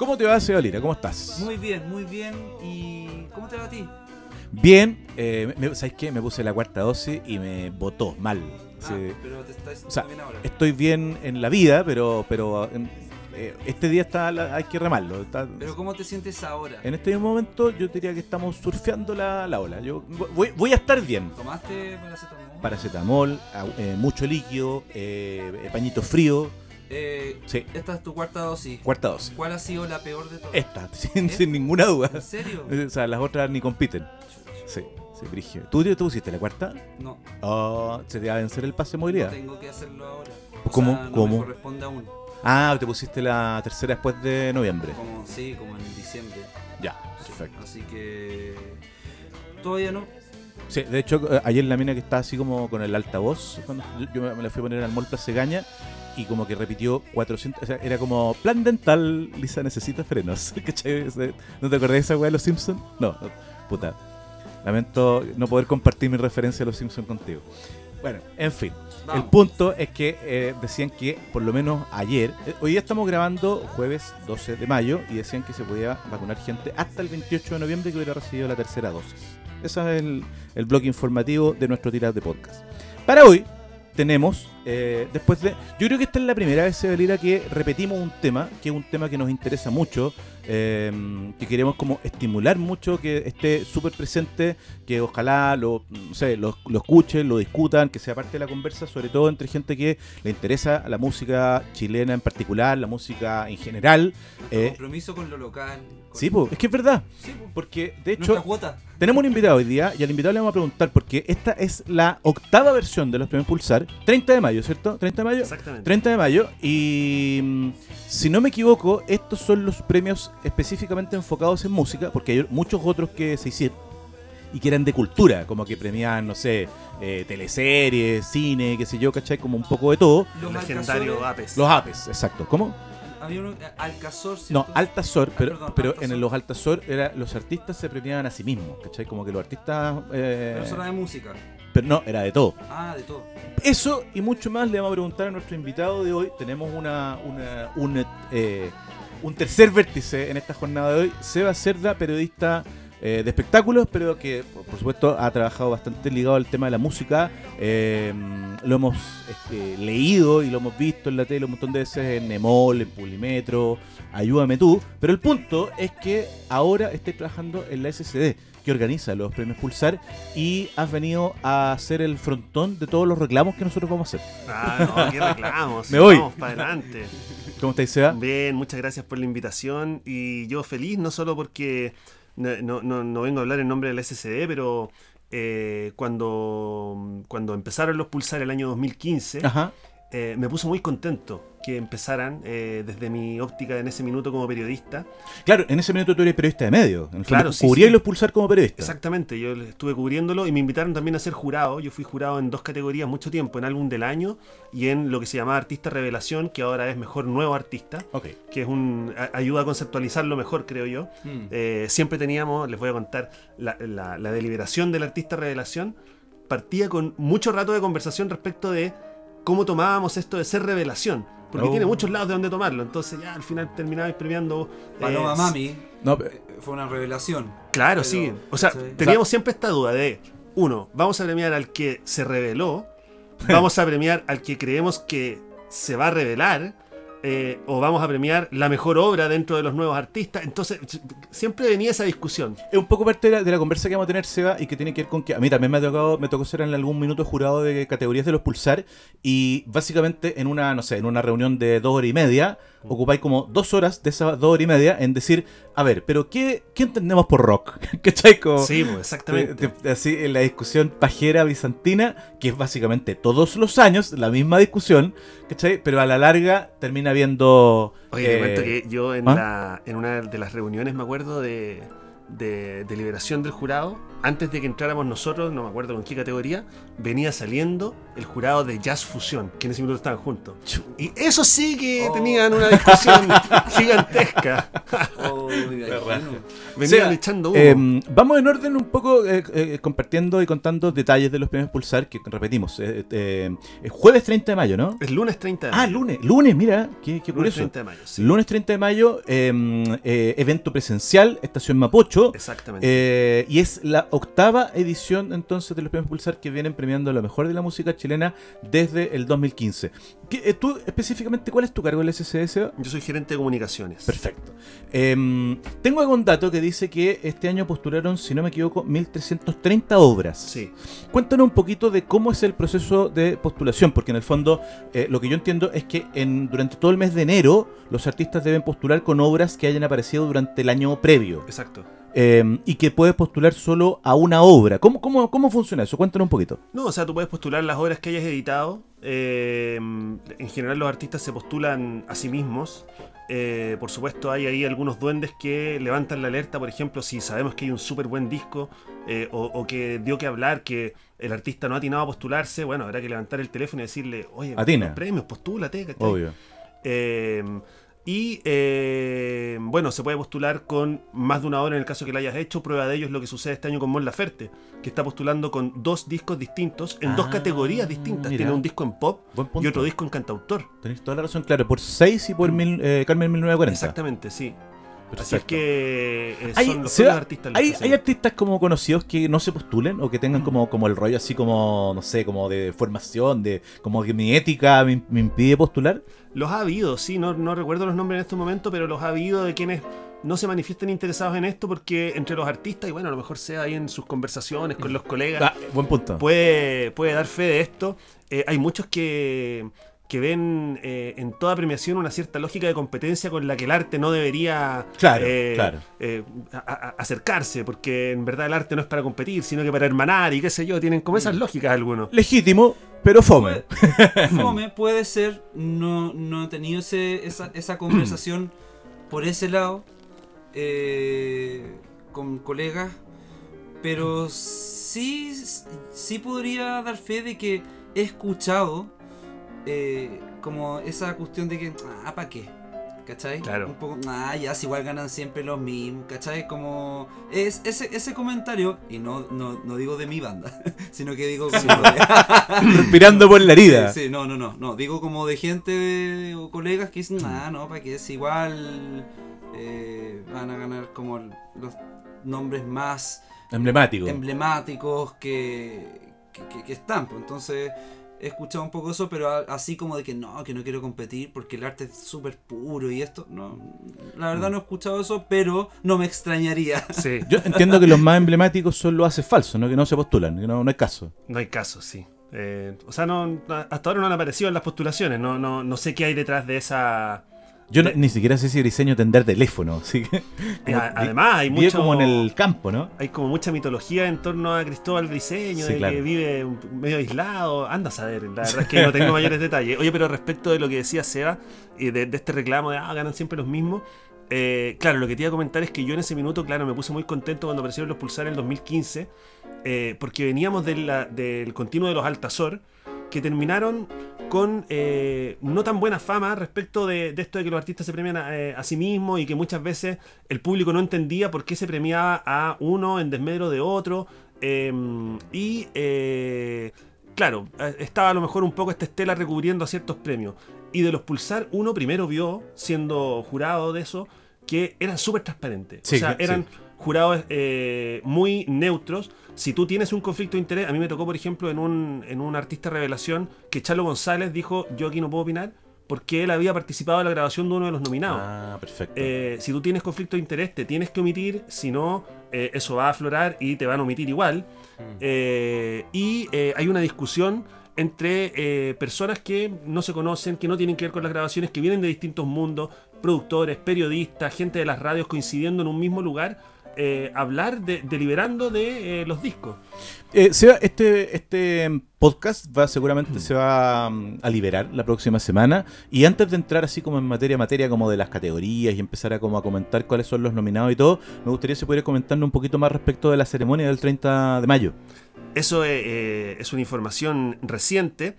¿Cómo te va, Seba Lira? ¿Cómo estás? Muy bien, muy bien. ¿Y cómo te va a ti? Bien, eh, me- ¿sabes qué? Me puse la cuarta dosis y me botó mal. Ah, Sí. pero te estás O sea, bien ahora. Estoy bien en la vida, pero pero eh, este día está la- hay que remarlo. está- Pero ¿cómo te sientes ahora? en este momento yo diría que estamos surfeando la, la ola. Yo voy, voy a estar bien. ¿Tomaste paracetamol? Paracetamol, eh, mucho líquido, eh, pañito frío. Eh, Sí, esta es tu cuarta dosis. cuarta dosis. ¿Cuál ha sido la peor de todas? Esta, sin, sin ninguna duda. ¿En serio? O sea, las otras ni compiten. Sí, sí, Brigio. ¿Tú, te pusiste la cuarta? No, Oh, se te va a vencer el pase de no movilidad. tengo que hacerlo ahora. O ¿Cómo? sea, no ¿Cómo? me corresponde aún. Ah, te pusiste la tercera después de noviembre. Como, sí, como en diciembre. Ya, perfecto. Así que... Todavía no. Sí, de hecho, eh, ayer la mina que estaba así como con el altavoz, cuando yo- me la fui a poner al Mall Plaza Gaña y como que repitió 400, o sea, era como plan dental, Lisa necesita frenos. ¿No te acordás de esa weá de los Simpsons? No, puta. Lamento no poder compartir mi referencia a los Simpsons contigo. Bueno, en fin. Vamos. El punto es que eh, decían que por lo menos ayer, eh, hoy día estamos grabando jueves 12 de mayo y decían que se podía vacunar gente hasta el 28 de noviembre que hubiera recibido la tercera dosis. Ese es el, el blog informativo de nuestro tirar de podcast. Para hoy tenemos, eh, después de... Yo creo que esta es la primera vez, Sebelira, que repetimos un tema, que es un tema que nos interesa mucho, eh, que queremos como estimular mucho, que esté súper presente, que ojalá lo, no sé, lo, lo escuchen, lo discutan, que sea parte de la conversa, sobre todo entre gente que le interesa la música chilena en particular, la música en general. Eh, compromiso con lo local. con- Sí, po, es que es verdad, Sí, porque de hecho... Tenemos un invitado hoy día y al invitado le vamos a preguntar porque esta es la octava versión de los premios Pulsar, 30 de mayo, ¿cierto? 30 de mayo. Exactamente. 30 de mayo y mm, si no me equivoco, estos son los premios específicamente enfocados en música, porque hay muchos otros que se hicieron y que eran de cultura, como que premiaban, no sé, eh, teleseries, cine, qué sé yo, ¿cachai? Como un poco de todo. Los legendario Alcazores- Apes. Los APES, exacto. ¿Cómo? Había uno, eh, Alcazor, No. Altazor, Ah, pero, perdón, pero Altazor. en los Altazor era, los artistas se premiaban a sí mismos, ¿cachai? Como que los artistas... eh, Pero eso era de música. Pero no, era de todo. Ah, de todo. Eso y mucho más le vamos a preguntar a nuestro invitado de hoy. Tenemos una, una- un, eh, un tercer vértice en esta jornada de hoy. Seba Cerda, periodista eh, de espectáculos, pero que por supuesto ha trabajado bastante ligado al tema de la música. Eh, lo hemos este, leído y lo hemos visto en la tele un montón de veces en Nemol, en Publimetro, Ayúdame tú. Pero el punto es que ahora esté trabajando en la SCD que organiza los premios Pulsar y has venido a hacer el frontón de todos los reclamos que nosotros vamos a hacer. Ah, no, qué reclamos. Me voy. Vamos para adelante. ¿Cómo estáis, Seba? Bien, muchas gracias por la invitación. Y yo feliz, no solo porque no, no- no- vengo a hablar en nombre del SCD, pero eh, cuando, cuando empezaron los Pulsar el año 2015, Ajá. Eh, me puso muy contento que empezaran eh, desde mi óptica en ese minuto como periodista. Claro, en ese momento tú eres periodista de medio. En Claro, sí, sí. los Pulsar como periodista. Exactamente, yo estuve cubriéndolo y me invitaron también a ser jurado. Yo fui jurado en dos categorías mucho tiempo, en álbum del año y en lo que se llamaba Artista Revelación, que ahora es mejor nuevo artista, Ok. que es un a- ayuda a conceptualizarlo mejor, creo yo. Mm. Eh, siempre teníamos, les voy a contar, la, la- la deliberación del artista revelación partía con mucho rato de conversación respecto de cómo tomábamos esto de ser revelación. Porque Oh. tiene muchos lados de donde tomarlo. Entonces ya al final terminabais premiando... eh, Paloma Mami No, fue una revelación. Claro, Pero- sí. O sea, sí. teníamos siempre esta duda de, uno, vamos a premiar al que se reveló, vamos a premiar al que creemos que se va a revelar, eh, o vamos a premiar la mejor obra dentro de los nuevos artistas. Entonces, siempre venía esa discusión. es un poco parte de la, de la conversa que vamos a tener, Seba, y que tiene que ver con que a mí también me ha tocado, me tocó ser en algún minuto jurado de categorías de los Pulsar, y básicamente en una, no sé, en una reunión de dos horas y media, ocupáis como dos horas de esas dos horas y media en decir, a ver, pero ¿qué, qué entendemos por rock? ¿Cachai? Como- Sí, pues, exactamente. De- de- así en la discusión pajera bizantina, que es básicamente todos los años la misma discusión, ¿cachai? Pero a la larga termina viendo. Oye, te eh, cuento que yo en, ¿ah? la, en una de las reuniones me acuerdo de, de deliberación del jurado, antes de que entráramos nosotros, no me acuerdo con qué categoría, venía saliendo el jurado de Jazz Fusión, que en ese minuto estaban juntos. Y eso sí que Oh. tenían una discusión gigantesca. Oh. Venían sea, echando humo. Eh, vamos en orden un poco eh, eh, compartiendo y contando detalles de los premios Pulsar, que repetimos, eh, es jueves 30 de mayo, ¿no? es lunes 30 de Ah, mayo. lunes, lunes, mira, qué, qué Lunes curioso. 30 de mayo, sí. Lunes 30 de mayo, eh, evento presencial, Estación Mapocho. Exactamente. Eh, y es la octava edición entonces de los premios Pulsar que vienen premiando lo mejor de la música chilena desde el 2015. ¿Qué, eh, ¿Tú específicamente cuál es tu cargo en el SCS? Yo soy gerente de comunicaciones. Perfecto. Em, tengo algún dato que dice que este año postularon, si no me equivoco, 1330 obras. Sí. Cuéntanos un poquito de cómo es el proceso de postulación, porque en el fondo eh, lo que yo entiendo es que en, durante todo el mes de enero los artistas deben postular con obras que hayan aparecido durante el año previo Exacto. eh, y que puedes postular solo a una obra. ¿Cómo, cómo, cómo funciona eso? Cuéntanos un poquito. No, o sea, tú puedes postular las obras que hayas editado. Eh, en general los artistas se postulan a sí mismos. Eh, por supuesto hay ahí algunos duendes que levantan la alerta, por ejemplo, si sabemos que hay un súper buen disco eh, o, o que dio que hablar, que el artista no ha atinado a postularse, bueno, habrá que levantar el teléfono y decirle, oye, Atina. premios, postúlate. Obvio. Y eh, bueno, se puede postular con más de una hora en el caso que la hayas hecho. Prueba de ello es lo que sucede este año con Mon Laferte, que está postulando con dos discos distintos, en dos Ah, categorías distintas. mira. Tiene un disco en pop y otro disco en cantautor. Tenéis toda la razón, claro, por 6 y por mil, eh, Carmen 1940. Exactamente, sí. Así es que eh, Hay, son los artistas hay, hay artistas como conocidos que no se postulen o que tengan como, como el rollo así como, no sé, como de formación, de como que mi ética me, me impide postular. Los ha habido, sí, no, no recuerdo los nombres en este momento, pero los ha habido de quienes no se manifiesten interesados en esto porque entre los artistas, y bueno, a lo mejor sea ahí en sus conversaciones con los colegas, Ah, buen punto. puede, puede dar fe de esto. Eh, hay muchos que, que ven eh, en toda premiación una cierta lógica de competencia con la que el arte no debería Claro, eh, claro. eh, a- a- acercarse, porque en verdad el arte no es para competir, sino que para hermanar y qué sé yo, tienen como Mm. esas lógicas algunos. Legítimo, pero fome. Puede, fome, puede ser, no, no he tenido ese, esa, esa conversación por ese lado eh, con colegas, pero sí, sí podría dar fe de que he escuchado eh, como esa cuestión de que, ah, ¿para qué? ¿Cachai? Claro. Un poco, ah, ya, si igual ganan siempre los mismos, ¿cachai? Como, es, ese, ese comentario, y no, no, no digo de mi banda, sino que digo como de, Respirando por la herida. Sí, sí, no, no, no, no. Digo como de gente o colegas que dicen, ah, no, para que es igual. eh, van a ganar como los nombres más Emblemático. emblemáticos que, que, que- que están. pues. Entonces he escuchado un poco eso, pero así como de que no, que no quiero competir porque el arte es súper puro y esto. No, la verdad no he escuchado eso, pero no me extrañaría. Sí, Yo entiendo que los más emblemáticos son los haces falsos, ¿no? que no se postulan, que no, no hay caso. no hay caso, sí. Eh, o sea, no, hasta ahora no han aparecido en las postulaciones, no, no, no sé qué hay detrás de esa... Yo no- ni siquiera sé si diseño tendrá teléfono, así que. Además, hay mucho... como en el campo, ¿no? Hay como mucha mitología en torno a Cristóbal Briseño, Sí, de claro. que vive medio aislado. Anda a saber, la verdad es que no tengo mayores detalles. Oye, pero respecto de lo que decía Seba, y de, de este reclamo de, ah, ganan siempre los mismos. eh, claro, lo que te iba a comentar es que yo en ese minuto, claro, me puse muy contento cuando aparecieron los pulsar en el 2015, eh, porque veníamos de la- del continuo de los Altazor, que terminaron con eh, no tan buena fama respecto de, de esto de que los artistas se premian a, eh, a sí mismos y que muchas veces el público no entendía por qué se premiaba a uno en desmedro de otro. eh, y eh, claro, estaba a lo mejor un poco esta estela recubriendo a ciertos premios. Y de los pulsar, uno primero vio, siendo jurado de eso, que eran súper transparentes. Sí, o sea, sí. eran jurados eh, muy neutros. Si tú tienes un conflicto de interés, a mí me tocó, por ejemplo, en un, en un artista revelación, que Chalo González dijo, yo aquí no puedo opinar, porque él había participado en la grabación de uno de los nominados. Ah, perfecto. Eh, si tú tienes conflicto de interés, te tienes que omitir, si no, eh, eso va a aflorar y te van a omitir igual. Eh, y hay una discusión entre personas que no se conocen, que no tienen que ver con las grabaciones, que vienen de distintos mundos, productores, periodistas, gente de las radios coincidiendo en un mismo lugar. Eh, hablar de, deliberando de eh, los discos. Eh, se va- este, este podcast va seguramente se va mm, a liberar la próxima semana. Y antes de entrar así como en materia, materia como de las categorías y empezar a como a comentar cuáles son los nominados y todo, me gustaría si pudiera comentarnos un poquito más respecto de la ceremonia del 30 de mayo. Eso eh, eh, es una información reciente.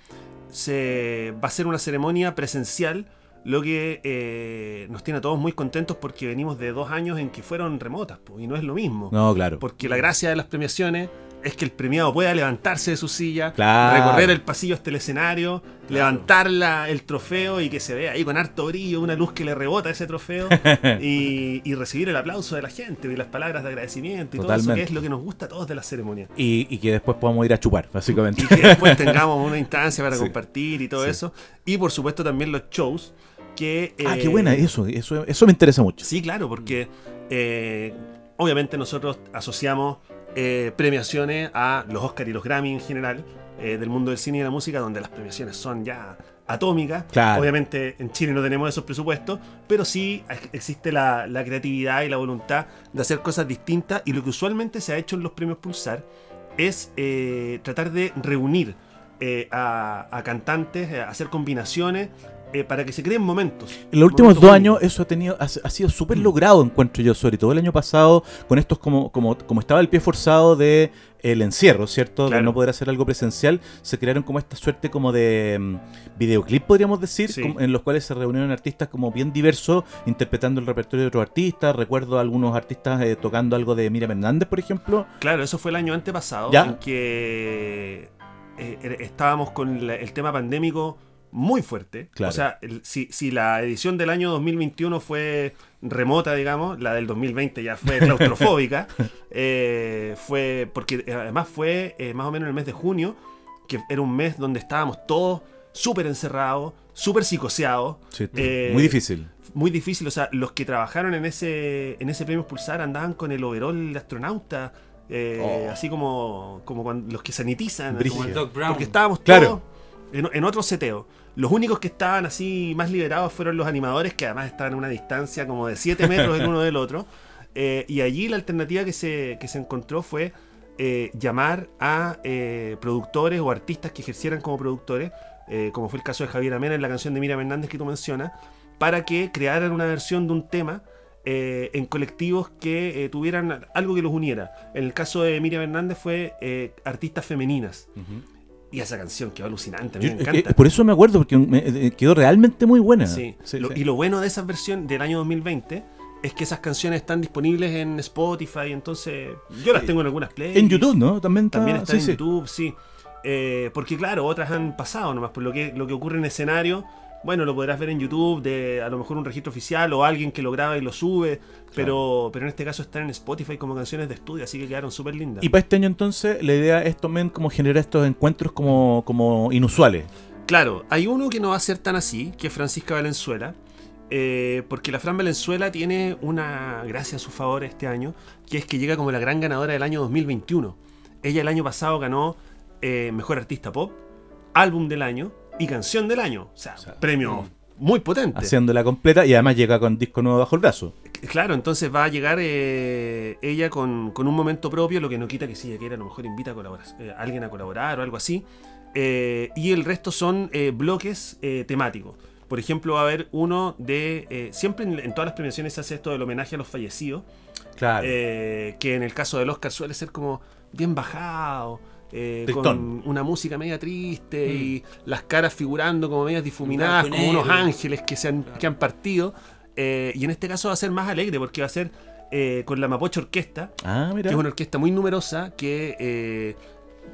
Se va a ser una ceremonia presencial, lo que eh, nos tiene a todos muy contentos porque venimos de dos años en que fueron remotas, po, y no es lo mismo. No, claro. Porque la gracia de las premiaciones es que el premiado pueda levantarse de su silla, Claro. recorrer el pasillo hasta el escenario, levantar la- el trofeo y que se vea ahí con harto brillo, una luz que le rebota ese trofeo y, y recibir el aplauso de la gente y las palabras de agradecimiento y todo eso Totalmente. que es lo que nos gusta a todos de la ceremonia. Y, y que después podamos ir a chupar, básicamente. Y que después tengamos una instancia para Sí. compartir y todo Sí. eso. Y por supuesto también los shows que... ah, eh, qué buena, eso, eso, eso me interesa mucho. Sí, claro, porque eh, obviamente nosotros asociamos eh, premiaciones a los Oscar y los Grammy en general, eh, del mundo del cine y la música, donde las premiaciones son ya atómicas. Claro. Obviamente en Chile no tenemos esos presupuestos, pero sí ex- existe la, la creatividad y la voluntad de hacer cosas distintas y lo que usualmente se ha hecho en los premios Pulsar es eh, tratar de reunir eh, a, a cantantes, eh, hacer combinaciones eh, para que se creen momentos. En los últimos momentos dos únicos. años eso ha tenido ha, ha sido súper logrado, encuentro yo, sobre todo el año pasado, con estos como, como, como estaba el pie forzado de el encierro, ¿cierto? De no poder hacer algo presencial, se crearon como esta suerte como de mm, videoclip, podríamos decir, Sí. como- en los cuales se reunieron artistas como bien diversos, interpretando el repertorio de otros artistas. Recuerdo a algunos artistas eh, tocando algo de Miriam Hernández, por ejemplo. Claro, eso fue el año antepasado, Ya. en que eh, er- estábamos con la- el tema pandémico muy fuerte. Claro. O sea, el- si, si la edición del año 2021 fue remota, digamos, la del 2020 ya fue claustrofóbica, eh, fue porque eh, además fue eh, más o menos en el mes de junio, que era un mes donde estábamos todos súper encerrados, súper psicoseados. Eh, muy difícil. muy difícil. O sea, los que trabajaron en ese, en ese premio Pulsar andaban con el overall de astronauta. eh, Oh. Así como, como cuando los que sanitizan. Como el- Doc Brown. Porque estábamos Claro. todos en, en otro seteo. Los únicos que estaban así más liberados fueron los animadores, que además estaban a una distancia como de 7 metros el uno del otro. Eh, y allí la alternativa que se, que se encontró fue eh, llamar a eh, productores o artistas que ejercieran como productores, como fue el caso de Javier Amena en la canción de Miriam Hernández que tú mencionas, para que crearan una versión de un tema en colectivos que tuvieran algo que los uniera. En el caso de Miriam Hernández fue artistas femeninas. Y esa canción quedó alucinante, a mí Yo- me encanta. por eso me acuerdo, porque me- eh, quedó realmente muy buena. Sí. Sí, Lo- sí. Y lo bueno de esa versión del año 2020 es que esas canciones están disponibles en Spotify, entonces yo las tengo en algunas playlists. En YouTube, ¿no? También, está- También está en. YouTube, sí. Eh, porque claro, otras han pasado nomás, por lo que, lo que ocurre en escenario, bueno, lo podrás ver en YouTube, de a lo mejor un registro oficial o alguien que lo graba y lo sube, pero, pero en este caso están en Spotify como canciones de estudio, así que quedaron súper lindas. Y para este año entonces, la idea es también como generar estos encuentros como, como inusuales. Claro, hay uno que no va a ser tan así, que es Francisca Valenzuela. eh, porque la Fran Valenzuela tiene una gracia a su favor este año, que es que llega como la gran ganadora del año 2021. Ella el año pasado ganó eh, Mejor Artista Pop, Álbum del Año y Canción del Año. O sea, O sea, premio muy potente. Haciéndola completa y además llega con disco nuevo bajo el brazo. Claro, entonces va a llegar eh, ella con, con un momento propio, lo que no quita que si ella quiera a lo mejor invita a, colaborar, eh, a alguien a colaborar o algo así. Eh, y el resto son bloques temáticos. Por ejemplo, va a haber uno de... siempre en, en todas las premiaciones se hace esto del homenaje a los fallecidos, Claro. que en el caso del Oscar suele ser como bien bajado. Eh, con una música media triste y las caras figurando como medias difuminadas, como unos ángeles que, se han, que han partido. Eh, y en este caso va a ser más alegre porque va a ser eh, con la Mapoche Orquesta, ah, mira. que es una orquesta muy numerosa que eh,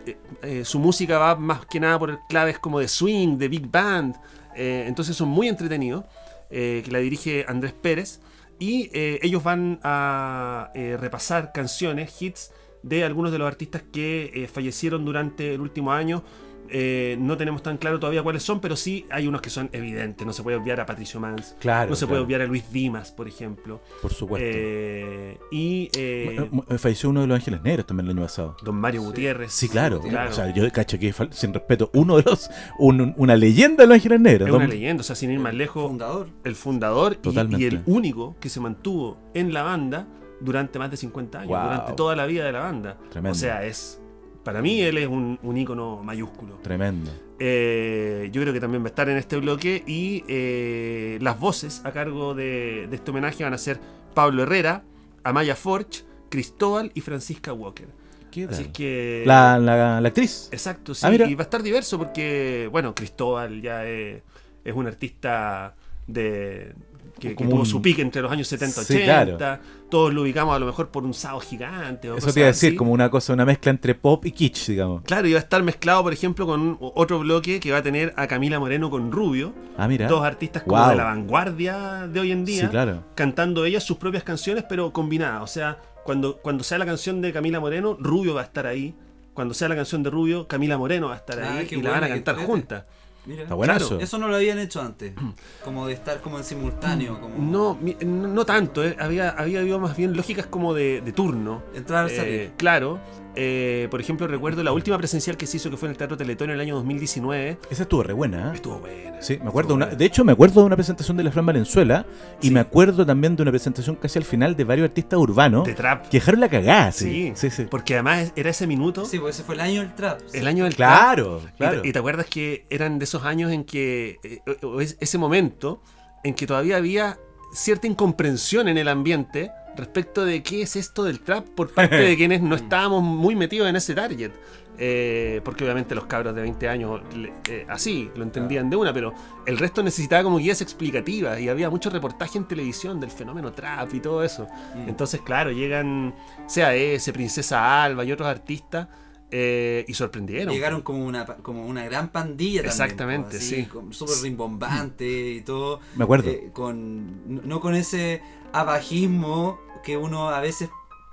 eh, eh, su música va más que nada por claves como de swing, de big band. eh, entonces son muy entretenidos. eh, que la dirige Andrés Pérez. Y eh, ellos van a eh, repasar canciones, hits de algunos de los artistas que eh, fallecieron durante el último año. Eh, no tenemos tan claro todavía cuáles son, pero sí hay unos que son evidentes. No se puede obviar a Patricio Mans. Claro. no se puede obviar a Luis Dimas, por ejemplo. Por supuesto. Eh, y eh, Falleció uno de los Ángeles Negros también el año pasado. Don Mario Gutiérrez. Sí, claro. Claro. O sea, yo cacho que sin respeto, uno de los. un- una leyenda de los Ángeles Negros. Es una leyenda, o sea, sin ir más lejos, Fundador. el fundador y- el único que se mantuvo en la banda durante más de 50 años, Wow. durante toda la vida de la banda. Tremendo. O sea, es para mí él es un, un ícono mayúsculo. Tremendo. Eh, yo creo que también va a estar en este bloque y eh, las voces a cargo de, de este homenaje van a ser Pablo Herrera, Amaya Forch, Cristóbal y Francisca Walker. ¿Qué Así tal? que... La, la, la actriz. Exacto, sí. Ah, mira. y va a estar diverso porque, bueno, Cristóbal ya es, es un artista de que, tuvo un- su pique entre los años 70 Sí, 80. Todos lo ubicamos a lo mejor por un sábado gigante. O Eso te iba a decir, así. como una cosa, una mezcla entre pop y kitsch, digamos. Claro, y va a estar mezclado, por ejemplo, con un- otro bloque que va a tener a Camila Moreno con Rubio. Ah, mira. Dos artistas como Wow. de la vanguardia de hoy en día. Sí, claro. Cantando ellas sus propias canciones, pero combinadas. O sea, cuando, cuando sea la canción de Camila Moreno, Rubio va a estar ahí. Cuando sea la canción de Rubio, Camila Moreno va a estar Ah, ahí y la van a cantar juntas. Mira. Está buenazo. Claro. Eso no lo habían hecho antes. Como de estar como en simultáneo. Como No, mi- no, no tanto, eh. había, había habido más bien lógicas como de, de turno. Entrar, Eh, salir. claro. Eh, por ejemplo, recuerdo la última presencial que se hizo que fue en el Teatro Teletón en el año 2019. Esa estuvo re buena, ¿eh? Estuvo buena. Sí, me acuerdo. Una, de hecho, me acuerdo de una presentación de la Fran Valenzuela y Sí. me acuerdo también de una presentación casi al final de varios artistas urbanos De trap. que dejaron la cagada. Sí, Sí, sí. sí. Porque además era ese minuto, Sí, pues ese fue el año del trap. el año del trap. Claro, Y te- claro. Y, te, acuerdas que eran de esos años en que, eh, o es- ese momento, en que todavía había cierta incomprensión en el ambiente respecto de qué es esto del trap por parte de quienes no estábamos muy metidos en ese target. Eh, porque obviamente los cabros de 20 años eh, así lo entendían de una, pero el resto necesitaba como guías explicativas y había mucho reportaje en televisión del fenómeno trap y todo eso. Mm. Entonces, claro, llegan CAS, Princesa Alba y otros artistas eh, y sorprendieron. Llegaron como una, como una gran pandilla también. Exactamente, pues, así, sí. Súper rimbombante y todo. Me acuerdo. eh, con, no- no con ese abajismo que uno a veces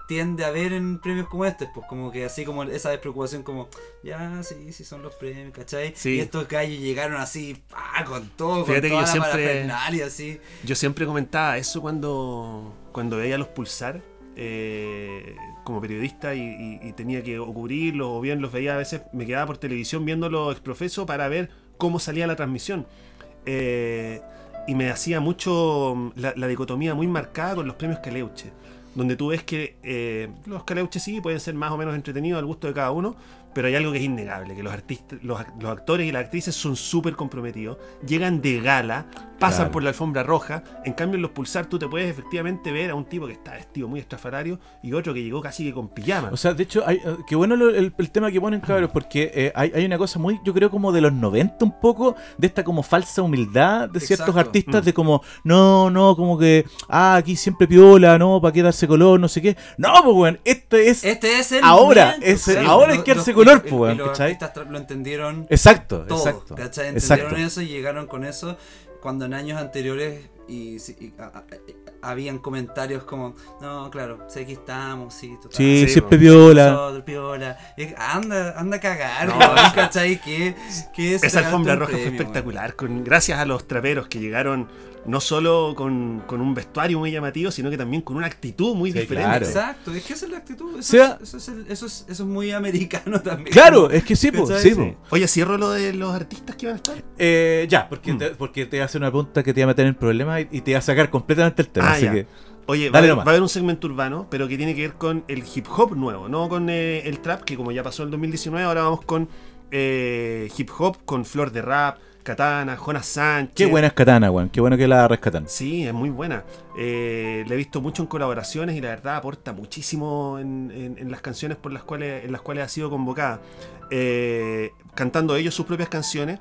tiende a ver en premios como este, pues como que así como esa despreocupación como, ya, sí, sí son los premios, ¿cachai? Sí. Y estos gallos llegaron así, pa, con todo, Fíjate que con toda yo la siempre- así. Yo siempre comentaba eso cuando, cuando veía los pulsar eh, como periodista y, y- y tenía que cubrirlos o bien los veía a veces, me quedaba por televisión viéndolo exprofeso para ver cómo salía la transmisión. Eh, y me hacía mucho mm, la, la dicotomía muy marcada con los premios Caleuche, donde tú ves que eh, los Caleuche sí pueden ser más o menos entretenidos al gusto de cada uno, pero hay algo que es innegable, que los artistas, los, los actores y las actrices son súper comprometidos, llegan de gala, pasan Claro. por la alfombra roja, en cambio en los pulsar tú te puedes efectivamente ver a un tipo que está vestido muy estrafalario y otro que llegó casi que con pijama. O sea, de hecho, hay, eh, qué bueno lo- el, el tema que ponen, cabros, porque eh, hay, hay una cosa muy, yo creo, como de los 90 un poco, de esta como falsa humildad de ciertos Exacto. artistas, Mm. de como, no, no, como que, ah, aquí siempre piola, no, para qué darse color, no sé qué. No, pues, weón, esto es... Este es el Ahora, momento, sí, ahora hay que darse color, pues, weón, y los artistas lo entendieron Exacto, todo, exacto. ¿cachai? Entendieron Exacto. eso y llegaron con eso cuando en años anteriores y, y- habían comentarios como, no, claro, sé que estamos, sí, total. Sí, Sí, siempre piola. Nosotros, piola. Y anda, anda a cagar, No, ¿cachai? Que, que Esa alfombra roja fue espectacular, con, gracias a los traperos que llegaron no solo con, con un vestuario muy llamativo, sino que también con una actitud muy Sí, diferente. claro. Exacto, es que esa es la actitud. Eso, Sea- es, eso, es el- eso, es, eso es muy americano también. Claro, es que sí, po, sí, Sí. po. Oye, cierro lo de los artistas que van a estar. Eh, ya, porque, Mm. te, porque te hace una pregunta que te va a meter en problemas y, y te va a sacar completamente el tema. Ah, así ya. que, Oye, va a, haber, nomás. va a haber un segmento urbano, pero que tiene que ver con el hip hop nuevo, no con eh, el trap, que como ya pasó en el 2019, ahora vamos con eh, hip hop, con Flor de Rap, Katana, Jonas Sánchez. qué buena es Katana, weón. Qué bueno que la rescatan. Sí, es muy buena. Eh, la he visto mucho en colaboraciones y la verdad aporta muchísimo en, en- en las canciones por las cuales, en las cuales ha sido convocada. Eh, cantando ellos sus propias canciones.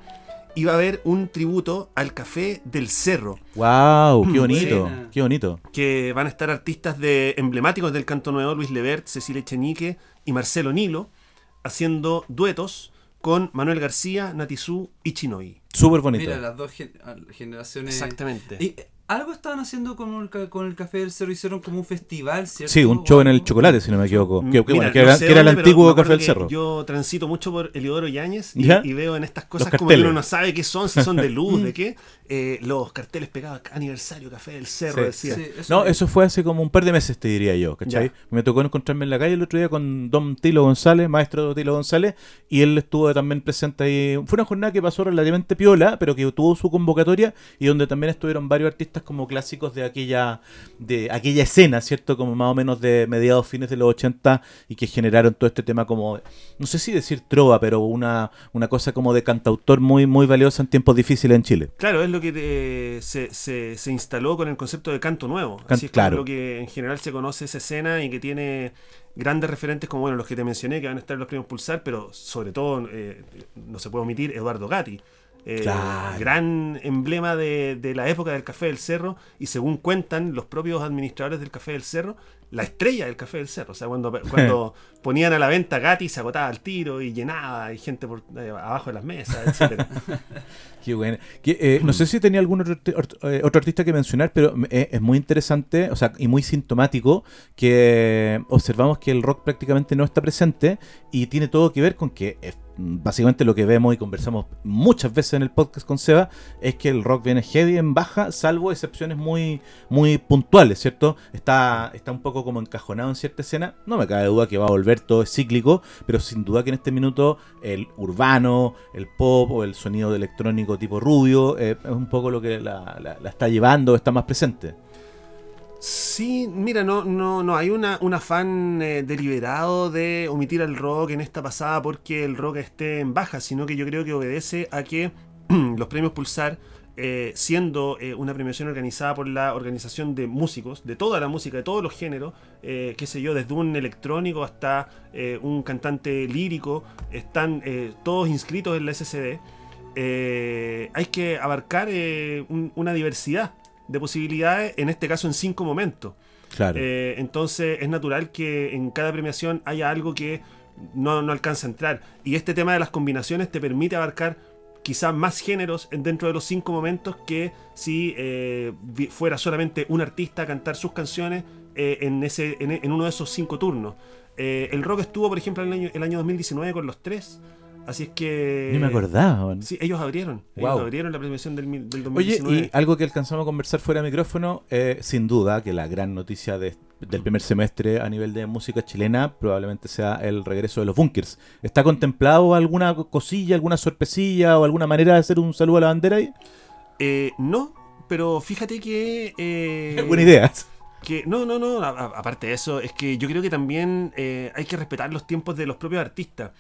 Va a haber un tributo al Café del Cerro, Wow, qué bonito, Buena. qué bonito. que van a estar artistas de emblemáticos del canto nuevo, Luis Levert, Cecilia Echenique y Marcelo Nilo, haciendo duetos con Manuel García, Natizú y Chinoy. Súper bonito. Mira, las dos generaciones. Exactamente. Y algo estaban haciendo con el, con el Café del Cerro, hicieron como un festival, ¿cierto? Sí, un show en el chocolate, si no me equivoco. Que, que Mira, bueno, que no era, que era el antiguo Café del Cerro. Yo transito mucho por Eliodoro Yáñez y, ¿Ya? y veo en estas cosas como que uno no sabe qué son, si son de luz, de qué. eh, los carteles pegados, aniversario Café del Cerro, Sí. decía. Sí, No, eso fue hace como un par de meses, te diría yo, ¿cachai? Ya. Me tocó encontrarme en la calle el otro día con Don Tilo González, maestro Tilo González, y él estuvo también presente ahí. Fue una jornada que pasó relativamente piola, pero que tuvo su convocatoria y donde también estuvieron varios artistas artistas como clásicos de aquella de aquella escena, ¿cierto? Como más o menos de mediados fines de los 80 y que generaron todo este tema como no sé si decir trova, pero una, una cosa como de cantautor muy muy valiosa en tiempos difíciles en Chile. Claro, es lo que eh, se, se, se instaló con el concepto de canto nuevo. Can- Así es claro. lo que en general se conoce esa escena y que tiene grandes referentes como bueno los que te mencioné que van a estar en los premios Pulsar, pero sobre todo eh, no se puede omitir Eduardo Gatti. Eh, Claro. Gran emblema de, de la época del Café del Cerro y según cuentan los propios administradores del Café del Cerro, la estrella del Café del Cerro. O sea, cuando, cuando ponían a la venta Gatti se agotaba al tiro y llenaba y gente por eh, abajo de las mesas, etcétera. Qué bueno. Que, eh, no sé si tenía algún otro, eh, otro artista que mencionar, pero eh, es muy interesante, o sea, y muy sintomático que observamos que el rock prácticamente no está presente y tiene todo que ver con que básicamente lo que vemos y conversamos muchas veces en el podcast con Seba es que el rock viene heavy en baja, salvo excepciones muy, muy puntuales, ¿cierto? Está, está un poco como encajonado en cierta escena. No me cabe duda que va a volver, todo cíclico, pero sin duda que en este minuto el urbano, el pop o el sonido electrónico tipo rubio eh, es un poco lo que la- la está llevando, está más presente. Sí, mira, no, no, no hay una, un afán eh, deliberado de omitir al rock en esta pasada porque el rock esté en baja, sino que yo creo que obedece a que los premios Pulsar, eh, siendo eh, una premiación organizada por la organización de músicos, de toda la música, de todos los géneros, eh, qué sé yo, desde un electrónico hasta eh, un cantante lírico, están todos inscritos en la SCD. hay que abarcar un- una diversidad de posibilidades, en este caso en cinco momentos. Claro. Eh, entonces es natural que en cada premiación haya algo que no, no alcanza a entrar. Y este tema de las combinaciones te permite abarcar quizás más géneros en- dentro de los cinco momentos que si eh, fuera solamente un artista a cantar sus canciones eh, en, ese, en, en uno de esos cinco turnos. El rock estuvo, por ejemplo, el año, el año 2019 con los tres. Así es que... Ni me acordaba. Sí, ellos abrieron. Ellos Wow. abrieron la premiación del, del Oye, 2019. y algo que alcanzamos a conversar fuera de micrófono, eh, sin duda que la gran noticia de- del primer semestre a nivel de música chilena probablemente sea el regreso de los bunkers. ¿Está contemplado alguna cosilla, alguna sorpresilla o alguna manera de hacer un saludo a la bandera ahí? Eh, no, pero fíjate que... eh, Buena idea. Que, no, no, no, a- a- aparte de eso, es que yo creo que también eh, hay que respetar los tiempos de los propios artistas.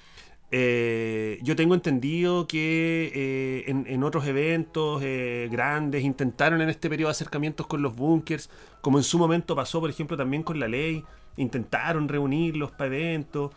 Eh, yo tengo entendido que eh, en, otros eventos eh, grandes intentaron en este periodo acercamientos con los bunkers, como en su momento pasó, por ejemplo, también con la ley, intentaron reunirlos para eventos,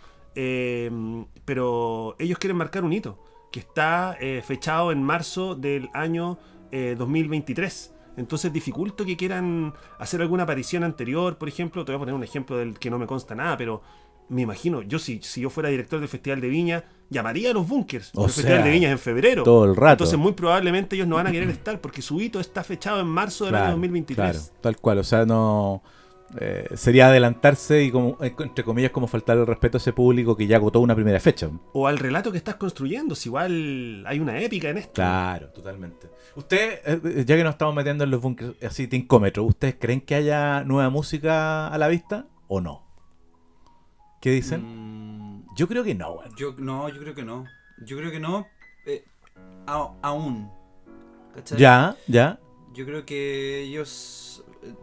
pero ellos quieren marcar un hito, que está fechado en marzo del año eh, 2023. Entonces dificulto que quieran hacer alguna aparición anterior, por ejemplo. Te voy a poner un ejemplo del que no me consta nada, pero me imagino, yo si, si yo fuera director del Festival de Viña, llamaría a los bunkers. O el Festival de Viña es en febrero. Todo el rato. Entonces muy probablemente ellos no van a querer estar porque su hito está fechado en marzo del año 2023. claro, tal cual. O sea, no. eh, sería adelantarse y, como, eh, entre comillas, como faltar el respeto a ese público que ya agotó una primera fecha. O al relato que estás construyendo, si igual hay una épica en esto. Claro, totalmente. Usted, eh, ya que nos estamos metiendo en los bunkers así tincómetros, ¿ustedes creen que haya nueva música a la vista o no? ¿Qué dicen? Mm, Yo creo que no, weón. yo, no, yo creo que no. Yo creo que no. eh, a- aún. ¿Cachai? Ya, ya. Yo creo que ellos eh,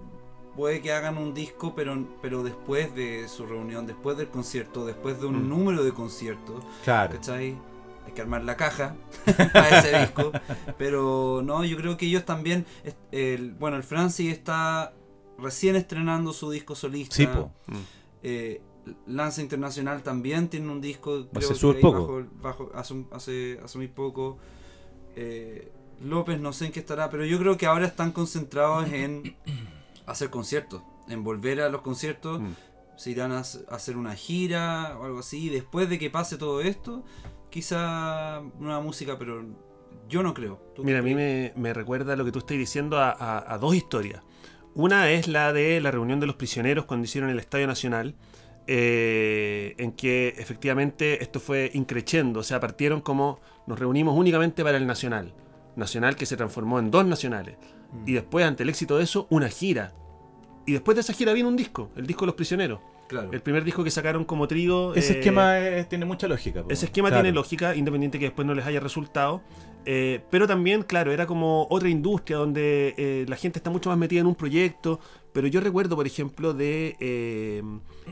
puede que hagan un disco, pero, pero después de su reunión, después del concierto, después de un Mm. número de conciertos, Claro. ¿cachai? Hay que armar la caja para ese disco. Pero no, yo creo que ellos también. el- bueno, el Francis está recién estrenando su disco solista. Sí, po. Mm. Eh, Lanza Internacional también tiene un disco. creo Hace que poco. bajo- bajo- hace, hace, hace muy poco. Eh, López no sé en qué estará, pero yo creo que ahora están concentrados en hacer conciertos, en volver a los conciertos. Mm. Se irán a hac- a hacer una gira o algo así. Después de que pase todo esto, quizá nueva música, pero yo no creo. ¿Tú Mira, a mí me, me recuerda lo que tú estás diciendo a, a- a dos historias. Una es la de la reunión de los prisioneros cuando hicieron el Estadio Nacional, eh, en que efectivamente esto fue increciendo, o sea, partieron como nos reunimos únicamente para el Nacional, Nacional que se transformó en dos nacionales, Mm. y después ante el éxito de eso, una gira. Y después de esa gira vino un disco, el disco de los prisioneros. Claro. El primer disco que sacaron como trío. Ese eh, esquema eh, tiene mucha lógica. Ese esquema Claro. tiene lógica, independiente que después no les haya resultado. Eh, pero también, claro, era como otra industria donde eh, la gente está mucho más metida en un proyecto. Pero yo recuerdo, por ejemplo, de eh,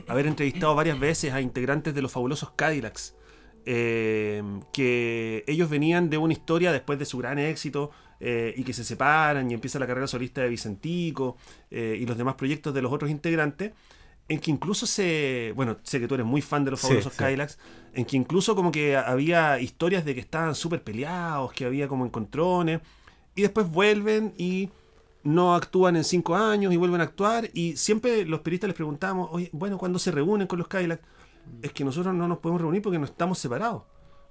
haber entrevistado varias veces a integrantes de los fabulosos Cadillacs. eh, que ellos venían de una historia después de su gran éxito eh, y que se separan y empieza la carrera solista de Vicentico y los demás proyectos de los otros integrantes en que incluso se. Bueno, sé que tú eres muy fan de los Sí, fabulosos sí. Cadillacs. En que incluso como que había historias de que estaban súper peleados, que había como encontrones. Y después vuelven y no actúan en cinco años y vuelven a actuar. Y siempre los periodistas les preguntamos, oye, bueno, ¿cuándo se reúnen con los Cadillacs? Es que nosotros no nos podemos reunir porque no estamos separados.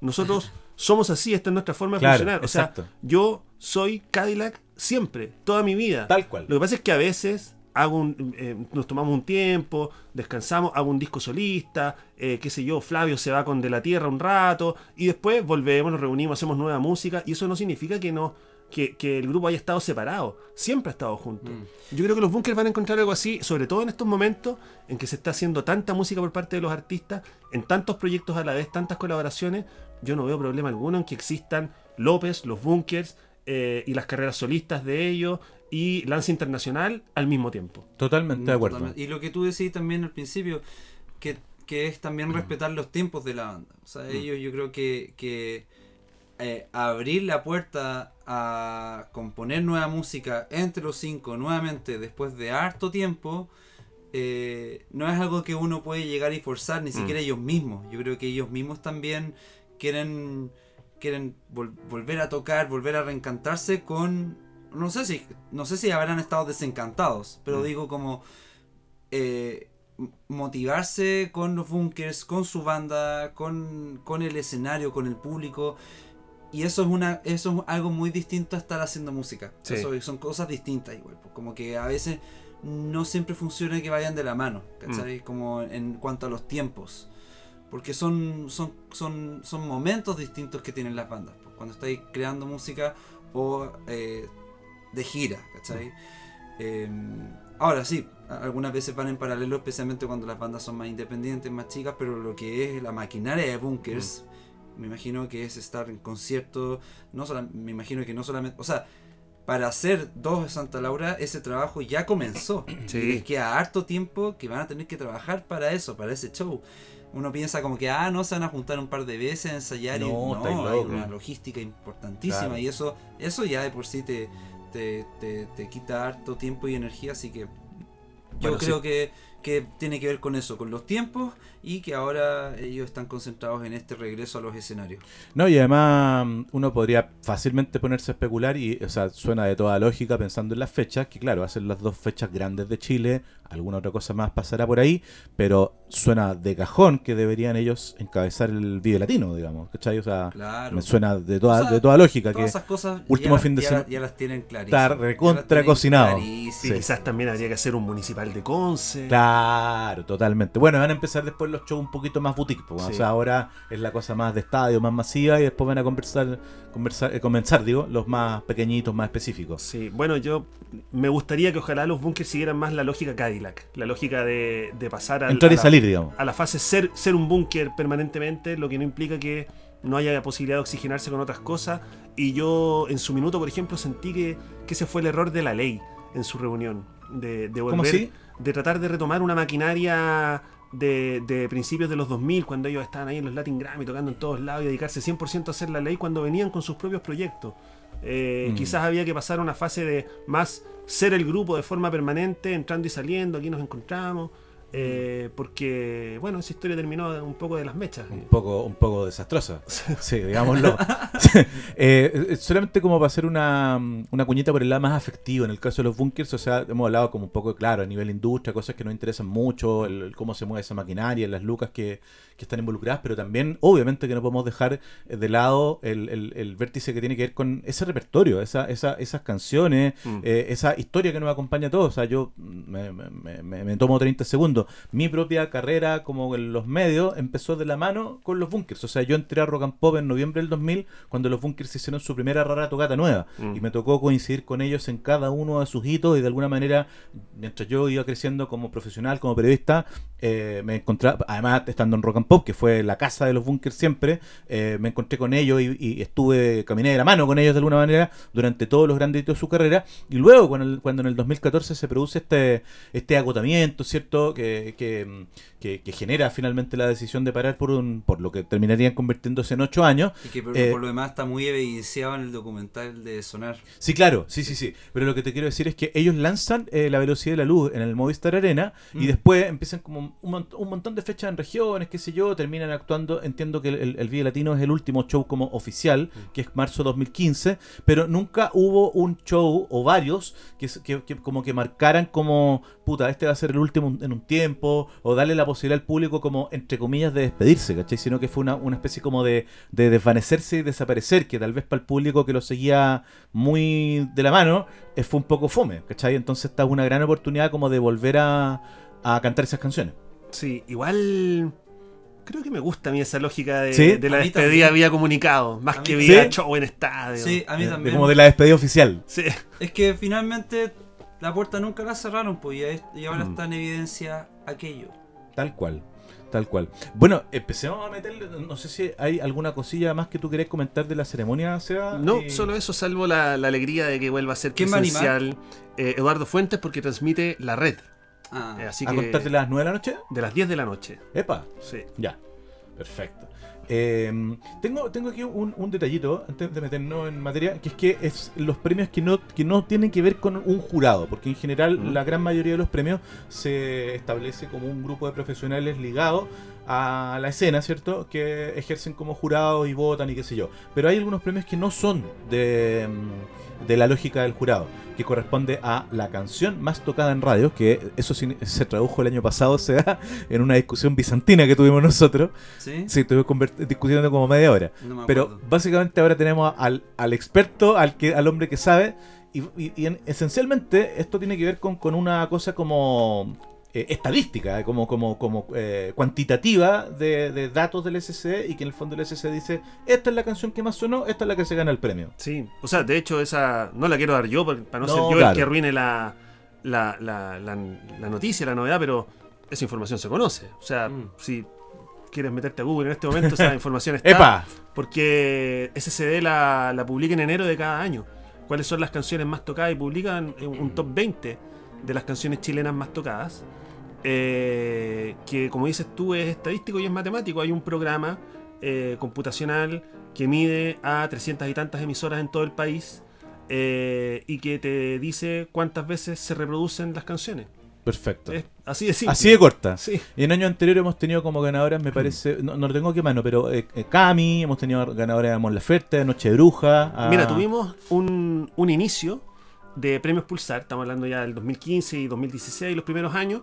Nosotros somos así, esta es nuestra forma de Claro, funcionar. O sea, exacto. yo soy Cadillac siempre, toda mi vida. Tal cual. Lo que pasa es que a veces hago un- eh, nos tomamos un tiempo, descansamos, hago un disco solista, eh, qué sé yo, Flavio se va con De la Tierra un rato y después volvemos, nos reunimos, hacemos nueva música y eso no significa que no que, que el grupo haya estado separado, siempre ha estado junto. Mm. Yo creo que los bunkers van a encontrar algo así, sobre todo en estos momentos en que se está haciendo tanta música por parte de los artistas, en tantos proyectos a la vez, tantas colaboraciones, yo no veo problema alguno en que existan López, los bunkers eh, y las carreras solistas de ellos y Lance Internacional al mismo tiempo. Totalmente de acuerdo. Totalmente. Y lo que tú decís también al principio, que, que es también respetar los tiempos de la banda. O sea, ellos yo creo que, que eh, abrir la puerta a componer nueva música entre los cinco nuevamente después de harto tiempo, eh, no es algo que uno puede llegar y forzar, ni siquiera ellos mismos. Yo creo que ellos mismos también quieren quieren vol- volver a tocar, volver a reencantarse con no sé si no sé si habrán estado desencantados, pero Mm. digo como eh, motivarse con los bunkers, con su banda, con, con el escenario, con el público. Y eso es una eso es algo muy distinto a estar haciendo música. Sí. Eso son cosas distintas igual. pues, Como que a veces no siempre funciona que vayan de la mano, ¿cachai? Como en cuanto a los tiempos. Porque son, son, son, son momentos distintos que tienen las bandas. pues, Cuando estáis creando música o eh, de gira, ¿cachai? Eh, ahora sí, algunas veces van en paralelo, especialmente cuando las bandas son más independientes, más chicas, pero lo que es la maquinaria de bunkers, me imagino que es estar en concierto, no sola- me imagino que no solamente, o sea, para hacer dos de Santa Laura, ese trabajo ya comenzó. Sí. Y les queda harto tiempo que van a tener que trabajar para eso, para ese show. Uno piensa como que, ah, no, se van a juntar un par de veces a ensayar y No, no, estáis hay una logística importantísima Claro. y eso, eso ya de por sí te, te, te, te quita harto tiempo y energía, así que yo Bueno, creo sí. que, que tiene que ver con eso, con los tiempos y que ahora ellos están concentrados en este regreso a los escenarios. No, y además mm, uno podría fácilmente ponerse a especular y, o sea, suena de toda lógica pensando en las fechas, que claro, hacen las dos fechas grandes de Chile, alguna otra cosa más pasará por ahí, pero suena de cajón que deberían ellos encabezar el Vive Latino, digamos, ¿cachai? O sea, Claro. me suena de toda, O sea, de toda lógica Todas que esas cosas último ya, fin de semana- ya las tienen clarísimas. está recontra cocinado. Sí. quizás también habría que hacer un municipal de Conce. Claro, totalmente. Bueno, van a empezar después los shows un poquito más boutique. pues, Sí. O sea, ahora es la cosa más de estadio, más masiva, y después van a conversar, conversar, eh, comenzar, digo, los más pequeñitos, más específicos. Sí, bueno, yo me gustaría que ojalá los bunkers siguieran más la lógica Cadillac, la lógica de, de pasar al- Entrar a la- salir, digamos. a la fase ser, ser un búnker permanentemente, lo que no implica que no haya posibilidad de oxigenarse con otras cosas. Y yo en su minuto, por ejemplo, sentí que, que ese fue el error de la ley en su reunión. De, de ¿Cómo volver, así? de tratar de retomar una maquinaria de, de principios de los 2000, cuando ellos estaban ahí en los Latin Grammy tocando en todos lados y dedicarse 100% a hacer la ley cuando venían con sus propios proyectos. Eh, Mm. Quizás había que pasar a una fase de más ser el grupo de forma permanente, entrando y saliendo, aquí nos encontramos. Eh, porque, bueno, esa historia terminó un poco de las mechas. Un poco, un poco desastrosa. Sí, digámoslo. Eh, solamente como para hacer una, una cuñita por el lado más afectivo. En el caso de los bunkers, o sea, hemos hablado como un poco, claro, a nivel industria, cosas que nos interesan mucho, el, el cómo se mueve esa maquinaria, las lucas que, que están involucradas, pero también, obviamente, que no podemos dejar de lado el, el- el vértice que tiene que ver con ese repertorio, esa, esa- esas canciones, Mm. eh, esa historia que nos acompaña a todos. O sea, yo me, me- me- me tomo 30 segundos. Mi propia carrera como en los medios empezó de la mano con los bunkers. O sea, yo entré a Rock and Pop en noviembre del 2000 cuando los bunkers hicieron su primera rara tocata nueva. Mm. Y me tocó coincidir con ellos en cada uno de sus hitos y de alguna manera, mientras yo iba creciendo como profesional, como periodista, eh, me encontraba, además estando en Rock and Pop, que fue la casa de los bunkers siempre, eh, me encontré con ellos y, y estuve, caminé de la mano con ellos de alguna manera durante todos los grandes hitos de su carrera. Y luego, cuando, el- cuando en el 2014 se produce este, este agotamiento, ¿cierto? Que, que, que- que genera finalmente la decisión de parar por, un, por lo que terminarían convirtiéndose en ocho años. Y que por, Eh, por lo demás está muy evidenciado en el documental de Sonar. Sí, claro, sí, sí, sí. Pero lo que te quiero decir es que ellos lanzan eh, la velocidad de la luz en el Movistar Arena y Mm. después empiezan como un, un montón de fechas en regiones, qué sé yo, terminan actuando. Entiendo que el, el, el Vive Latino es el último show como oficial, que es marzo 2015, pero nunca hubo un show o varios que- que como que marcaran como, puta, este va a ser el último en un tiempo, o darle la posibilidad al público como, entre comillas, de despedirse, ¿cachai? Sino que fue una, una especie como de, de desvanecerse y desaparecer, que tal vez para el público que lo seguía muy de la mano, eh, fue un poco fome, ¿cachai? Entonces esta es una gran oportunidad como de volver a, a cantar esas canciones. Sí, igual. Creo que me gusta a mí esa lógica de, Sí, de la despedida también. vía comunicado, más que vía también. show en estadio. Sí, a mí de también. como de la despedida oficial. Sí. Es que finalmente la puerta nunca la cerraron, pues y, es- y ahora Mm. está en evidencia aquello. Tal cual. Tal cual. Bueno, empecemos a meterle. No sé si hay alguna cosilla más que tú querés comentar de la ceremonia, Seba. No, Eh, solo eso, salvo la, la alegría de que vuelva a ser presencial eh, Eduardo Fuentes porque transmite la red. Ah, Eh, así ¿A que contar de las 9 de la noche? de las 10 de la noche. Epa. Sí. Ya, perfecto. Eh, tengo, tengo aquí un, un detallito antes de meternos en materia, que es que es los premios que no, que no tienen que ver con un jurado, porque en general Mm. la gran mayoría de los premios se establece como un grupo de profesionales ligados a la escena, ¿cierto? Que ejercen como jurados y votan y qué sé yo. Pero hay algunos premios que no son de, mm, de la lógica del jurado, que corresponde a la canción más tocada en radio, que eso se tradujo el año pasado, o sea, en una discusión bizantina que tuvimos nosotros. ¿Sí? Sí, estuvimos discutiendo como media hora. No Pero básicamente ahora tenemos al, al experto, al que al hombre que sabe. Y, y- y en- esencialmente esto tiene que ver con, con una cosa como eh, estadística, eh, como, como, como eh, cuantitativa de, de datos del SC y que en el fondo el SC dice, esta es la canción que más sonó, esta es la que se gana el premio. Sí, o sea, de hecho esa no la quiero dar yo para no, No, ser yo claro. el que arruine la, la, la, la- la noticia, la novedad, pero esa información se conoce. O sea, Mm. si quieres meterte a Google en este momento, esa información está. ¡Epa! Porque SCD la, la publica en enero de cada año. ¿Cuáles son las canciones más tocadas? Y publican un un top 20 de las canciones chilenas más tocadas. Eh, que como dices tú es estadístico y es matemático. Hay un programa eh, computacional que mide a 300 y tantas emisoras en todo el país eh, y que te dice cuántas veces se reproducen las canciones. Perfecto. Es así de simple. Así de corta. Sí. Y en años anteriores hemos tenido como ganadoras, me parece, no, no lo tengo aquí mano, pero eh, eh, Cami, hemos tenido ganadoras de Mon Laferte, Noche de Bruja. a- Mira, tuvimos un, un inicio de premios Pulsar, estamos hablando ya del 2015 y 2016, los primeros años,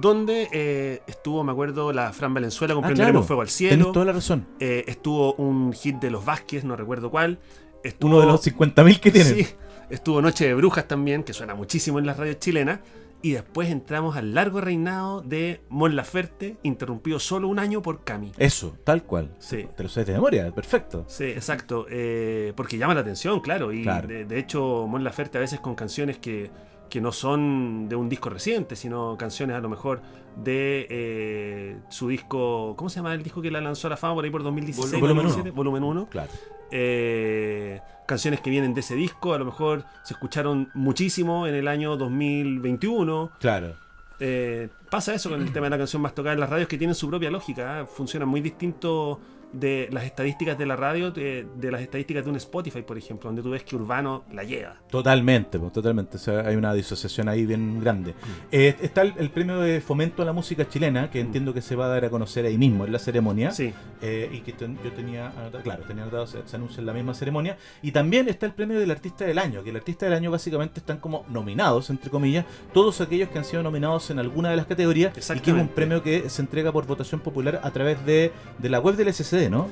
donde eh, estuvo, me acuerdo, la Fran Valenzuela con Ah, claro. Fuego al Tenés Cielo, toda la razón. eh, estuvo un hit de los Vázquez, no recuerdo cuál, estuvo, Uno de los 50.000 que tienen. Sí, estuvo Noche de Brujas también, que suena muchísimo en las radios chilenas, y después entramos al largo reinado de Mon Laferte, interrumpido solo un año por Cami. Eso, tal cual. Sí. Te lo sabes de memoria, perfecto. Sí, exacto. eh, porque llama la atención, claro. Y Claro. De, de hecho, Mon Laferte a veces con canciones que, que no son de un disco reciente, sino canciones a lo mejor de eh, su disco. ¿Cómo se llama el disco que la lanzó a la fama por ahí por 2016? Volumen 2017? Volumen 1. Claro. Eh, canciones que vienen de ese disco, a lo mejor se escucharon muchísimo en el año 2021. Claro. Eh, pasa eso con el tema de la canción más tocada en las radios que tienen su propia lógica, ¿eh? funcionan muy distinto de las estadísticas de la radio de, de las estadísticas de un Spotify, por ejemplo, donde tú ves que Urbano la lleva. Totalmente, totalmente. O sea, hay una disociación ahí bien grande. Eh, está el, el premio de fomento a la música chilena, que Mm. entiendo que se va a dar a conocer ahí mismo en la ceremonia. Sí, Eh, y que ten- yo tenía anotado, claro, tenía anotado, se, se anuncia en la misma ceremonia. Y también está el premio del artista del año, que el artista del año básicamente están como nominados, entre comillas, todos aquellos que han sido nominados en alguna de las categorías. Y que es un premio que se entrega por votación popular a través de, de la web del ¿no?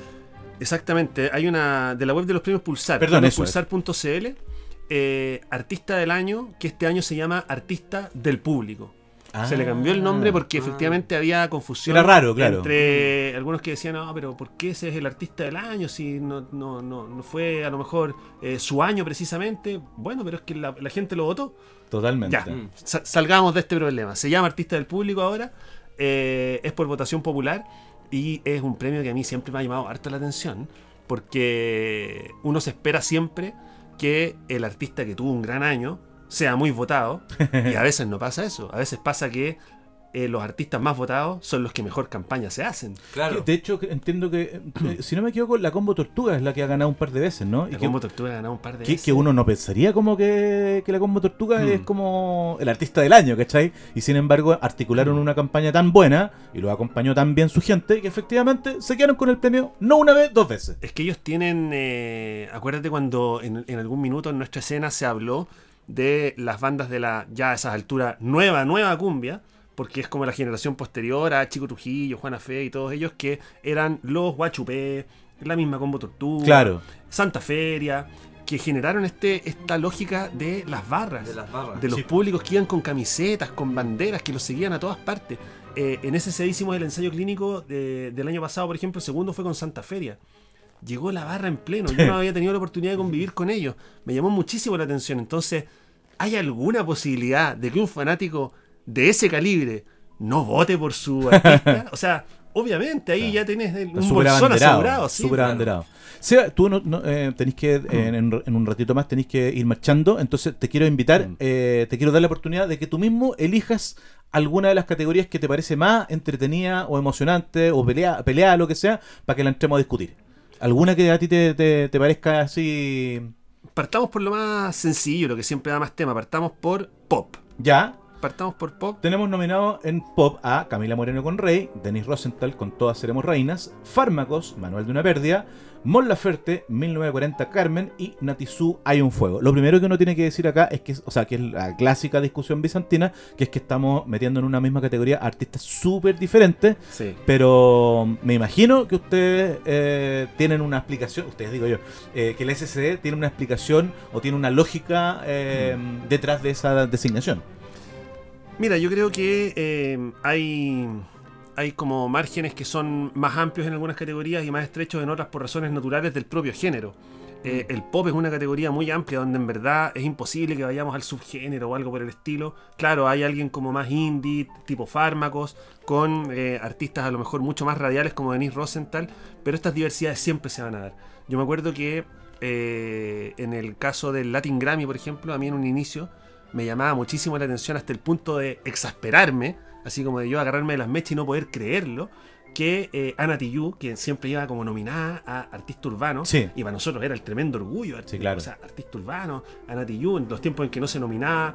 exactamente. Hay una de la web de los premios Pulsar, Perdón, eso pulsar.cl, eh, artista del año, que este año se llama Artista del Público. Se le cambió el nombre porque Ah. efectivamente había confusión. Era raro, claro. Entre algunos que decían, no, pero ¿por qué ese es el artista del año? Si no, no, no, no fue a lo mejor eh, su año precisamente. Bueno, pero es que la, la gente lo votó. Totalmente. Ya, salgamos de este problema. Se llama Artista del Público ahora. eh, es por votación popular. Y es un premio que a mí siempre me ha llamado harto la atención. Porque uno se espera siempre que el artista que tuvo un gran año sea muy votado. y a veces no pasa eso. A veces pasa que eh, los artistas más votados son los que mejor campaña se hacen. Claro. De hecho, entiendo que, eh, si no me equivoco, la Combo Tortuga es la que ha ganado un par de veces, ¿no? Y La que, Combo Tortuga ha ganado un par de que- veces. que uno no pensaría como que, que la Combo Tortuga Mm. es como el artista del año, ¿cachai? Y sin embargo, articularon Mm. una campaña tan buena y lo acompañó tan bien su gente que efectivamente se quedaron con el premio no una vez, dos veces. Es que ellos tienen. eh, acuérdate cuando en, en algún minuto en nuestra escena se habló de las bandas de la ya a esas alturas nueva, nueva cumbia, porque es como la generación posterior a Chico Trujillo, Juana Fe y todos ellos que eran los Guachupé, la misma Combo Tortuga, Claro. Santa Feria, que generaron este, esta lógica de las barras De las barras. de los Sí. públicos que iban con camisetas, con banderas, que los seguían a todas partes. Eh, en ese se hicimos el ensayo clínico de- del año pasado, por ejemplo, el segundo fue con Santa Feria. Llegó la barra en pleno, yo no había tenido la oportunidad de convivir con ellos. Me llamó muchísimo la atención. Entonces, ¿hay alguna posibilidad de que un fanático de ese calibre no vote por su artista? O sea, obviamente, ahí ya tenés el- un súper bolsón asegurado. sí, súper claro. abanderado. Seba, tú no, no, eh, tenés que, en, en- en un ratito más, tenés que ir marchando. Entonces te quiero invitar, Mm. eh, te quiero dar la oportunidad de que tú mismo elijas alguna de las categorías que te parece más entretenida o emocionante o pelea, pelea lo que sea, para que la entremos a discutir. ¿Alguna que a ti te, te- te parezca así? Partamos por lo más sencillo, lo que siempre da más tema. Partamos por pop. Ya, Partamos por pop. Tenemos nominado en Pop a Camila Moreno con Rey, Denis Rosenthal con Todas Seremos Reinas, Fármacos, Manuel de una Pérdida, Mon Laferte, 1940 Carmen y Natizú Hay un Fuego. Lo primero que uno tiene que decir acá es que, o sea, que es la clásica discusión bizantina, que es que estamos metiendo en una misma categoría artistas súper diferentes, Sí. pero me imagino que ustedes eh, tienen una explicación, ustedes digo yo, eh, que el SCD tiene una explicación o tiene una lógica eh, detrás de esa designación. Mira, yo creo que eh, hay, hay como márgenes que son más amplios en algunas categorías y más estrechos en otras por razones naturales del propio género. Eh, el pop es una categoría muy amplia donde en verdad es imposible que vayamos al subgénero o algo por el estilo. Claro, hay alguien como más indie, tipo fármacos, con eh, artistas a lo mejor mucho más radiales como Denise Rosenthal, pero estas diversidades siempre se van a dar. Yo me acuerdo que eh, en el caso del Latin Grammy, por ejemplo, a mí en un inicio me llamaba muchísimo la atención hasta el punto de exasperarme, así como de yo agarrarme de las mechas y no poder creerlo, que eh, Ana Tijoux, que siempre iba como nominada a artista urbano, Sí. y para nosotros era el tremendo orgullo, Sí, claro. o sea, artista urbano, Ana Tijoux, en los tiempos en que no se nominaba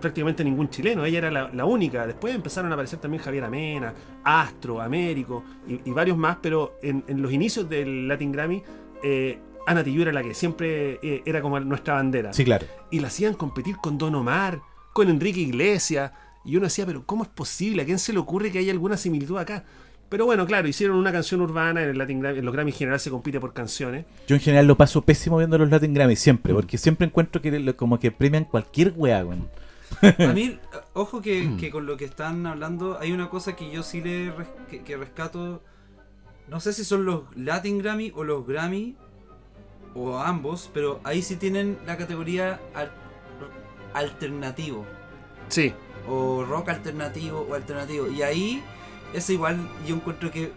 prácticamente ningún chileno, ella era la, la única, después empezaron a aparecer también Javier Amena, Astro, Américo y, y varios más, pero en, en los inicios del Latin Grammy, eh, Ana Tijoux era la que siempre eh, era como nuestra bandera Sí, claro. y la hacían competir con Don Omar, con Enrique Iglesias. Y uno decía, pero ¿cómo es posible? ¿A quién se le ocurre que haya alguna similitud acá? Pero bueno, claro, hicieron una canción urbana, en, el Latin Grammy- en los Grammy en general se compite por canciones. Yo en general lo paso pésimo viendo los Latin Grammy, siempre, porque siempre encuentro que como que premian cualquier weá, weón. A mí, ojo que, que con lo que están hablando, hay una cosa que yo sí le res- que, que rescato. No sé si son los Latin Grammy o los Grammy, o ambos, pero ahí sí tienen la categoría al- alternativo, Sí, o rock alternativo o alternativo. Y ahí es igual, yo encuentro que,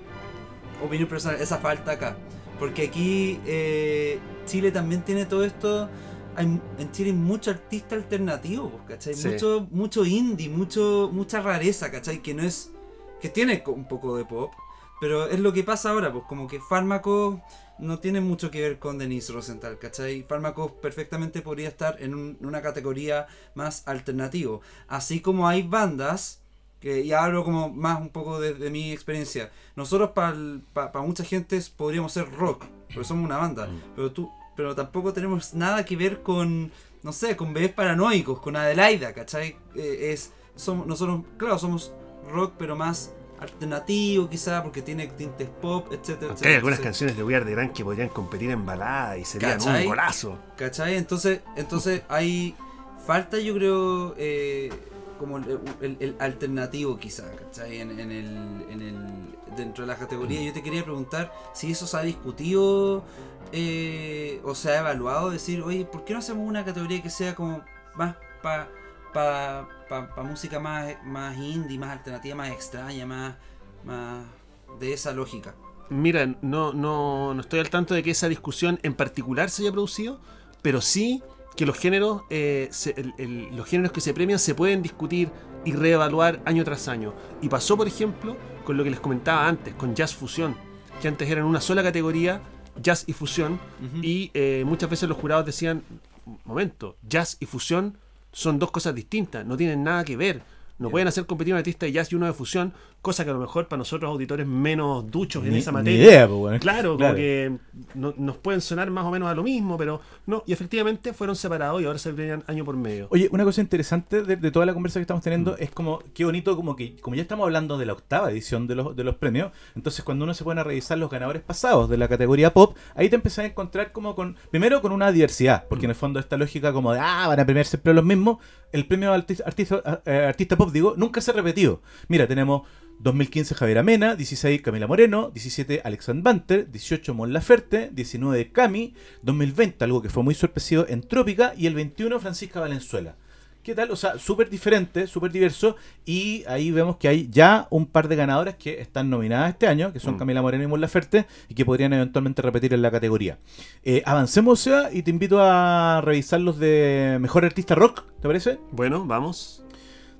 opinión personal, esa falta acá. Porque aquí eh, Chile también tiene todo esto. Hay, en Chile hay mucho artista alternativo, pues, ¿cachai? Sí. Mucho, mucho indie, mucho, mucha rareza, ¿cachai? Que no es. que tiene un poco de pop. Pero es lo que pasa ahora, pues como que Fármaco no tiene mucho que ver con Denise Rosenthal, ¿cachai? Fármaco perfectamente podría estar en un- una categoría más alternativo. Así como hay bandas, que ya hablo como más un poco de, de mi experiencia. Nosotros para mucha gente podríamos ser rock, porque somos una banda. Pero tú, pero tampoco tenemos nada que ver con, no sé, con bebés paranoicos, con Adelaida, ¿cachai? Eh, es, somos, nosotros, claro, somos rock, pero más alternativo quizá, porque tiene tintes pop, etcétera, aunque hay etcétera. algunas canciones de We Are the Grand que podrían competir en balada y serían ¿Cachai? un golazo. ¿Cachai? Entonces, entonces hay falta, yo creo, eh, como el, el- el alternativo quizá, ¿cachai? En, en el, en el, dentro de la categoría. Yo te quería preguntar si eso se ha discutido eh, o se ha evaluado, decir, oye, ¿por qué no hacemos una categoría que sea como más para pa, pa- pa música más, más indie, más alternativa, más extraña, más, más de esa lógica? Mira, no, no, no estoy al tanto de que esa discusión en particular se haya producido, pero sí que los géneros, eh, se- el- el- los géneros que se premian se pueden discutir y reevaluar año tras año. Y pasó, por ejemplo, con lo que les comentaba antes, con jazz fusión, que antes eran una sola categoría, jazz y fusión, y eh, muchas veces los jurados decían, momento, jazz y fusión son dos cosas distintas, no tienen nada que ver. No pueden hacer competir un artista de jazz y uno de fusión, cosa que a lo mejor para nosotros auditores menos duchos en esa materia. idea, pues, bueno. Claro, como que no- nos pueden sonar más o menos a lo mismo, pero no. Y efectivamente fueron separados y ahora se premian año por medio. Oye, una cosa interesante de, de toda la conversa que estamos teniendo Mm. es como, qué bonito, como que, como ya estamos hablando de la octava edición de los, de los premios, entonces cuando uno se pone a revisar los ganadores pasados de la categoría pop, ahí te empezás a encontrar como con, primero con una diversidad, porque en el fondo esta lógica como de, ah, van a premiar siempre los mismos, el premio artista, artista, eh, artista pop, digo, nunca se ha repetido. Mira, tenemos 2015 Javier Amena, 16 Camila Moreno, 17 Alexandre Banter, 18 Mon Laferte, 19 Cami, 2020 algo que fue muy sorpresivo en Trópica y el 21 Francisca Valenzuela. ¿Qué tal? O sea, súper diferente, súper diverso y ahí vemos que hay ya un par de ganadoras que están nominadas este año, que son Mm. Camila Moreno y Mon Laferte y que podrían eventualmente repetir en la categoría. Eh, avancemos, Seba, y te invito a revisar los de Mejor Artista Rock, ¿te parece? Bueno, vamos.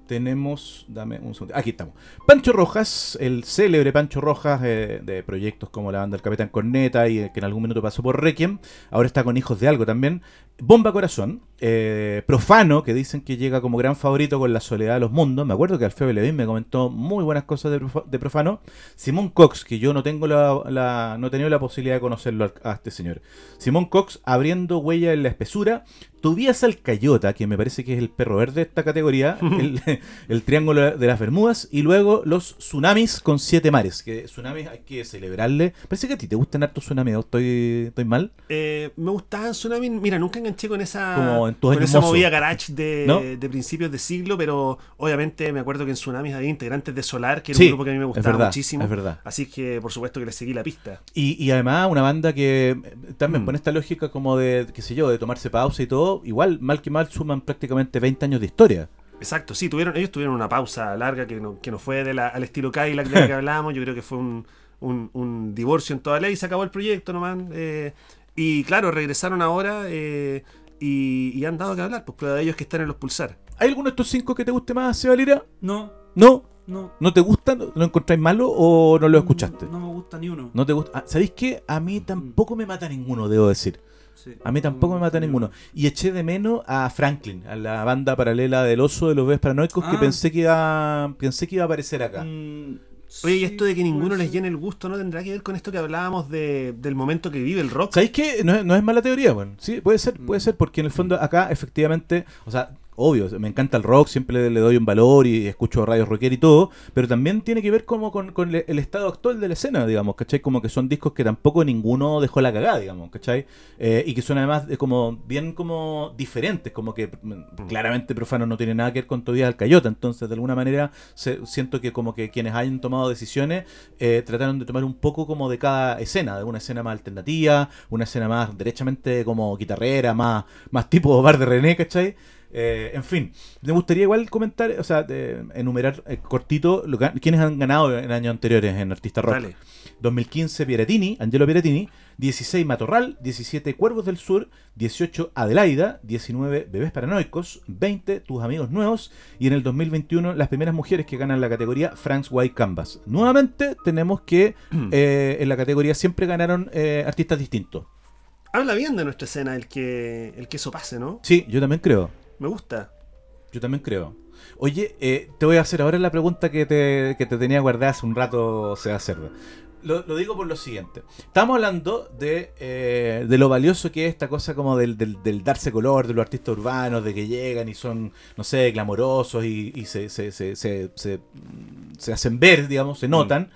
Tenemos, dame un segundo. Aquí estamos. Pancho Rojas, el célebre Pancho Rojas eh, de proyectos como la banda El Capitán Corneta y eh, que en algún minuto pasó por Requiem. Ahora está con Hijos de Algo también. Bomba Corazón, eh, Profano, que dicen que llega como gran favorito con La Soledad de los Mundos. Me acuerdo que Alfeo Levin me comentó muy buenas cosas de, Profa- de Profano. Simón Cox, que yo no tengo la, la- no he tenido la posibilidad de conocerlo a, a este señor. Simón Cox abriendo huella en la espesura. Tobias Alcayota, que me parece que es el perro verde de esta categoría, el, el Triángulo de las Bermudas, y luego los tsunamis con siete mares, que tsunamis hay que celebrarle. Parece que a ti te gustan hartos tsunamis, ¿o estoy, estoy mal? Eh, me gustaba Tsunami. Mira, nunca enganché con esa, Como en tus con años esa mozo. movida garage de, ¿No? de principios de siglo, pero obviamente me acuerdo que en Tsunamis había integrantes de Solar, que era Sí, un grupo que a mí me es gustaba verdad, muchísimo. es verdad. Así que por supuesto que le seguí la pista. Y, y además una banda que eh, también Mm. pone esta lógica como de, qué sé yo, de tomarse pausa y todo, igual, mal que mal, suman prácticamente 20 años de historia. Exacto, sí, tuvieron, ellos tuvieron una pausa larga que no, que no fue de la- al estilo Cadillac de la que hablábamos. Yo creo que fue un, un- un divorcio en toda ley, se acabó el proyecto nomás. eh, y claro, regresaron ahora eh, y, y han dado que hablar. Pues prueba de ellos que están en los pulsar. ¿Hay alguno de estos cinco que te guste más, Seba Lira? No, ¿No? no. ¿No te gustan? ¿Lo encontráis malo o no lo escuchaste? No, me gusta ni uno. ¿No te gusta? Ah, ¿Sabéis qué? A mí tampoco me mata ninguno, debo decir. Sí, A mí tampoco me mata ninguno. Y eché de menos a Franklin, a la banda paralela del oso de los bebés paranoicos que Ah. pensé que iba pensé que iba a aparecer acá. Mm, Oye, y esto de que ninguno puede les llene el gusto, ¿no tendrá que ver con esto que hablábamos de, del momento que vive el rock? ¿Sabéis qué? No es, no es mala teoría, bueno. Sí, puede ser, puede Mm. ser, porque en el fondo acá efectivamente, o sea, obvio, me encanta el rock, siempre le, le doy un valor y escucho radio rocker y todo, pero también tiene que ver como con, con le- el estado actual de la escena, digamos, ¿cachai? Como que son discos que tampoco ninguno dejó la cagada, digamos, ¿cachai? Eh, y que son además de como bien como diferentes, como que mm, claramente Profano no tiene nada que ver con Tobias Alcayota, entonces de alguna manera se- siento que como que quienes hayan tomado decisiones eh, trataron de tomar un poco como de cada escena, de una escena más alternativa, una escena más derechamente como guitarrera, más, más tipo bar de René, ¿cachai? Eh, en fin, me gustaría igual comentar, o sea, de- enumerar eh, cortito lo quiénes han ganado en años anteriores en Artista Rock. Dale. 2015 Pieratini, Angelo Pieratini, 16 Matorral, 17 Cuervos del Sur, 18 Adelaida, 19 Bebés Paranoicos, 20 Tus Amigos Nuevos y en el 2021 las primeras mujeres que ganan la categoría Frank's White Canvas. Nuevamente tenemos que eh, en la categoría siempre ganaron eh, artistas distintos. Habla bien de nuestra escena el que, el que eso pase, ¿no? Sí, yo también creo. Me gusta. Yo también creo. Oye, eh, te voy a hacer ahora la pregunta que te, que te tenía guardada hace un rato, se hacer. Lo, lo digo por lo siguiente. Estamos hablando de, eh, de lo valioso que es esta cosa como del, del- del darse color de los artistas urbanos, de que llegan y son, no sé, glamorosos y, y se, se, se, se, hacen ver, digamos, se notan.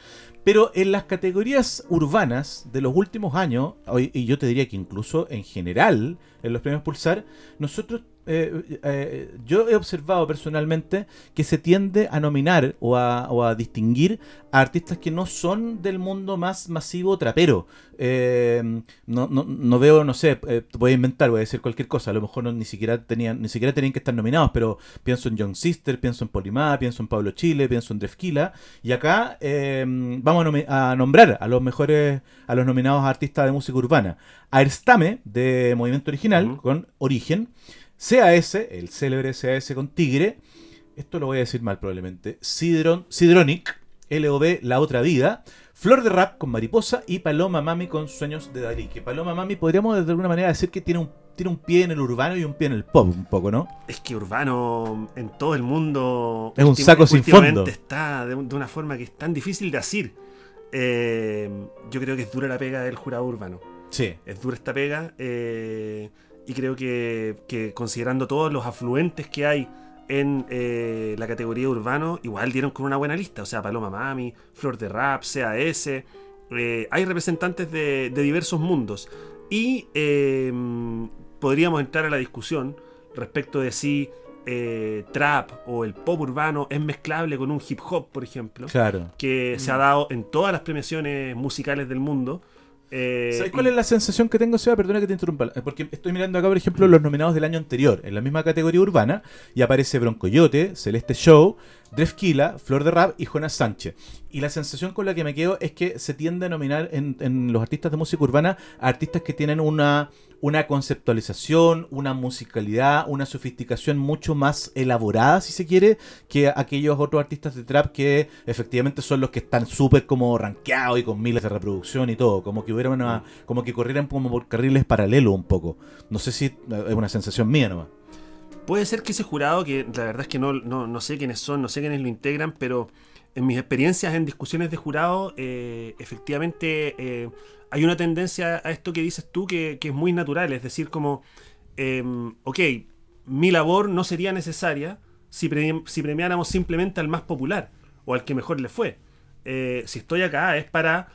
Pero en las categorías urbanas de los últimos años, y yo te diría que incluso en general, en los premios Pulsar, nosotros eh, eh, yo he observado personalmente que se tiende a nominar o a, o a distinguir a artistas que no son del mundo más masivo trapero. Eh, no, no, no veo, no sé, voy a inventar, voy a decir cualquier cosa. A lo mejor no, ni siquiera tenían, ni siquiera tenían que estar nominados, pero pienso en Young Sister, pienso en Polimá, pienso en Pablo Chile, pienso en Drefkila. Y acá vamos a, nombrar a los mejores, a los nominados a artistas de música urbana. A Erstame, de Movimiento Original, con Origen. CAS, el célebre CAS con Tigre. Esto lo voy a decir mal probablemente. Sidron, Sidronic, LOB, La Otra Vida. Flor de Rap con Mariposa y Paloma Mami con Sueños de Dalí. Que Paloma Mami podríamos de alguna manera decir que tiene un, tiene un pie en el urbano y un pie en el pop, un poco, ¿no? Es que Urbano en todo el mundo. Es un saco sin fondo. Está de una forma que es tan difícil de decir. Eh, yo creo que es dura la pega del jurado urbano. Sí. Es dura esta pega. eh, y creo que, que considerando todos los afluentes que hay en eh, la categoría urbano, igual dieron con una buena lista. O sea, Paloma Mami, Flor de Rap, CAS. eh, hay representantes de, de diversos mundos. Y eh, podríamos entrar a la discusión respecto de si eh, trap o el pop urbano es mezclable con un hip hop, por ejemplo, Claro. que se ha dado en todas las premiaciones musicales del mundo. Eh, ¿Sabes cuál es la sensación que tengo, Seba? Perdona que te interrumpa. Eh, Porque estoy mirando acá, por ejemplo, los nominados del año anterior, en la misma categoría urbana, y aparece Broncoyote, Celeste Show, Drefkila, Flor de Rap y Jonas Sánchez. Y la sensación con la que me quedo es que se tiende a nominar en, en los artistas de música urbana a artistas que tienen una, una conceptualización, una musicalidad, una sofisticación mucho más elaborada, si se quiere, que aquellos otros artistas de trap que efectivamente son los que están súper como rankeados y con miles de reproducción y todo, como que hubiera una, como que corrieran como por carriles paralelos un poco. No sé si es una sensación mía nomás. Puede ser que ese jurado, que la verdad es que no, no, no sé quiénes son, no sé quiénes lo integran, pero en mis experiencias en discusiones de jurado, eh, efectivamente eh, hay una tendencia a esto que dices tú que, que es muy natural, es decir, como, eh, ok, mi labor no sería necesaria si, pre- si premiáramos simplemente al más popular o al que mejor le fue. Eh, si estoy acá es para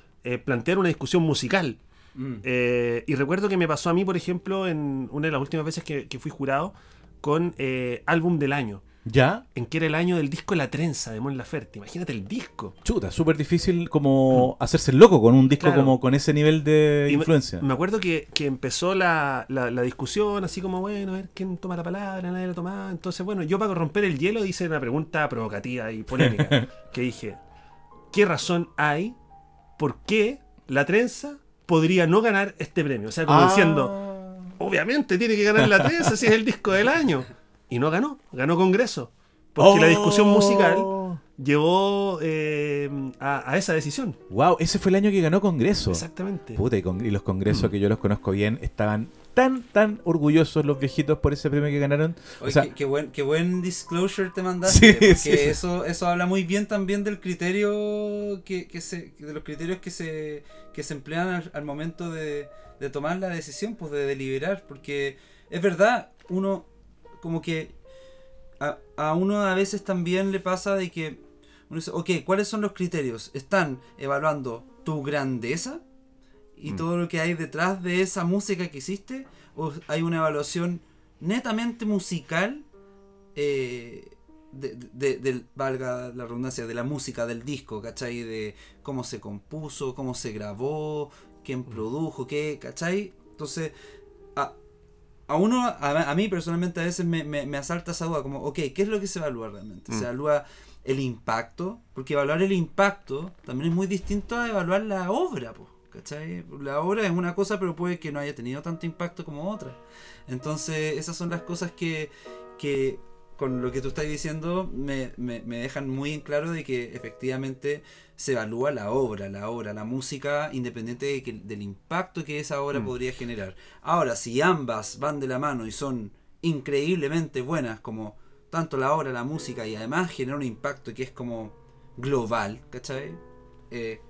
plantear una discusión musical. Eh, y recuerdo que me pasó a mí, por ejemplo, en una de las últimas veces que, que fui jurado, con eh, álbum del año, ¿Ya? en que era el año del disco La Trenza de Mon Laferte. Imagínate el disco. Chuta, súper difícil como hacerse el loco con un disco Claro. como con ese nivel de Y influencia. Me acuerdo que, que empezó la, la- la discusión, así como, bueno, a ver quién toma la palabra, nadie la tomaba. Entonces, bueno, yo para romper el hielo hice una pregunta provocativa y polémica. que dije, ¿qué razón hay por qué la trenza podría no ganar este premio? O sea, como Ah. diciendo, obviamente tiene que ganar la trenza si es el disco del año. Y no ganó, ganó Congreso. Porque la discusión musical llevó eh, a, a esa decisión. Wow, ese fue el año que ganó Congreso. Exactamente. Puta, y, con- y los Mm. congresos que yo los conozco bien estaban tan, tan orgullosos los viejitos por ese premio que ganaron. Oye, o sea, qué, qué buen, qué buen disclosure te mandaste. Sí, porque sí, sí. Eso, eso habla muy bien también del criterio que, que se, de los criterios que se, que se emplean al, al momento de, de tomar la decisión, pues de deliberar. Porque es verdad, uno como que a, a uno a veces también le pasa de que uno dice, ok, ¿cuáles son los criterios? ¿Están evaluando tu grandeza? y Mm. todo lo que hay detrás de esa música que hiciste, o hay una evaluación netamente musical, eh, de, de- valga la redundancia, de la música, del disco, ¿cachai? De cómo se compuso, cómo se grabó, quién produjo, qué, ¿cachai? Entonces, a, a uno, a, a mí personalmente a veces me, me- me asalta esa duda, como, ok, ¿qué es lo que se evalúa realmente? Mm. ¿Se evalúa el impacto? Porque evaluar el impacto también es muy distinto a evaluar la obra, po, ¿cachai? La obra es una cosa, pero puede que no haya tenido tanto impacto como otra. Entonces, esas son las cosas que, que con lo que tú estás diciendo, me, me- me dejan muy en claro de que efectivamente se evalúa la obra, la obra, la música, independiente de que- del impacto que esa obra Mm. podría generar. Ahora, si ambas van de la mano y son increíblemente buenas, como tanto la obra, la música, y además generan un impacto que es como global, ¿cachai? Eh,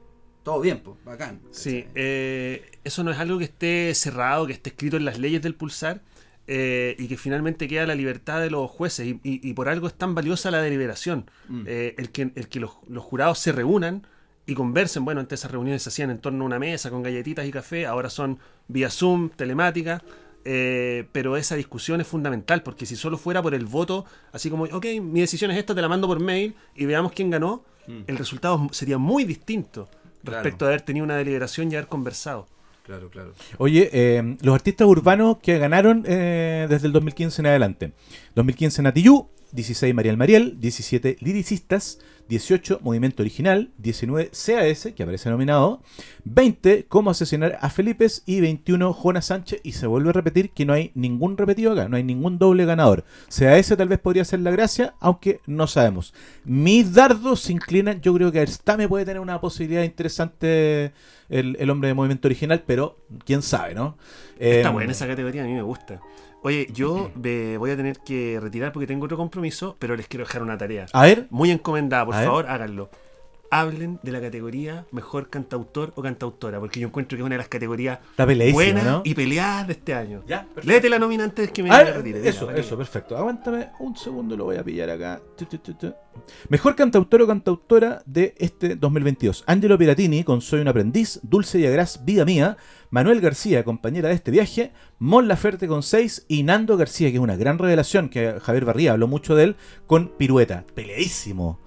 todo bien, pues, bacán. Sí, eh, eso no es algo que esté cerrado, que esté escrito en las leyes del pulsar eh, y que finalmente queda la libertad de los jueces y, y- y por algo es tan valiosa la deliberación. Mm. El que, el que los, los jurados se reúnan y conversen, bueno, antes esas reuniones se hacían en torno a una mesa con galletitas y café, ahora son vía Zoom, telemática. Eh, pero esa discusión es fundamental, porque si solo fuera por el voto, así como, ok, mi decisión es esta, te la mando por mail y veamos quién ganó, Mm. el resultado sería muy distinto Claro. respecto a haber tenido una deliberación y haber conversado. Claro, claro. Oye, eh, los artistas urbanos que ganaron eh, desde el 2015 en adelante. 2015 Natiyú, 16 Mariel Mariel, 17 Liricistas, 18 Movimiento Original, 19 CAS, que aparece nominado, 20 Cómo asesinar a Felipe y 21 Jonas Sánchez. Y se vuelve a repetir que no hay ningún repetido acá, no hay ningún doble ganador. CAS tal vez podría ser la gracia, aunque no sabemos. Mis dardos se inclinan, yo creo que Erstame puede tener una posibilidad interesante el, el hombre de Movimiento Original, pero quién sabe, ¿no? Está Eh, buena esa categoría, a mí me gusta. Oye, yo me voy a tener que retirar porque tengo otro compromiso, pero les quiero dejar una tarea. A ver, Muy encomendada, por A ver. favor, háganlo. Hablen de la categoría mejor cantautor o cantautora, porque yo encuentro que es una de las categorías buenas ¿no? y peleadas de este año. Ya, perfecto. Léete la nómina antes que me A ver, retire. eso, eso, perfecto. Aguántame un segundo, lo voy a pillar acá. Mejor cantautor o cantautora de este 2022. Angelo Piratini con Soy un aprendiz, Dulce Yagras, Vida Mía, Manuel García, compañera de este viaje, Mon Laferte con 6 y Nando García, que es una gran revelación, que Javier Barría habló mucho de él, con Pirueta. Peleadísimo.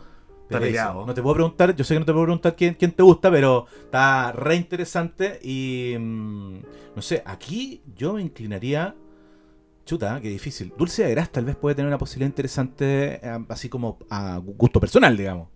Está Peleadísimo. peleado. No te puedo preguntar, yo sé que no te puedo preguntar quién, quién te gusta, pero está re interesante y mm, no sé, aquí yo me inclinaría Chuta, qué difícil. Dulce de Gras tal vez puede tener una posibilidad interesante, eh, así como a gusto personal, digamos.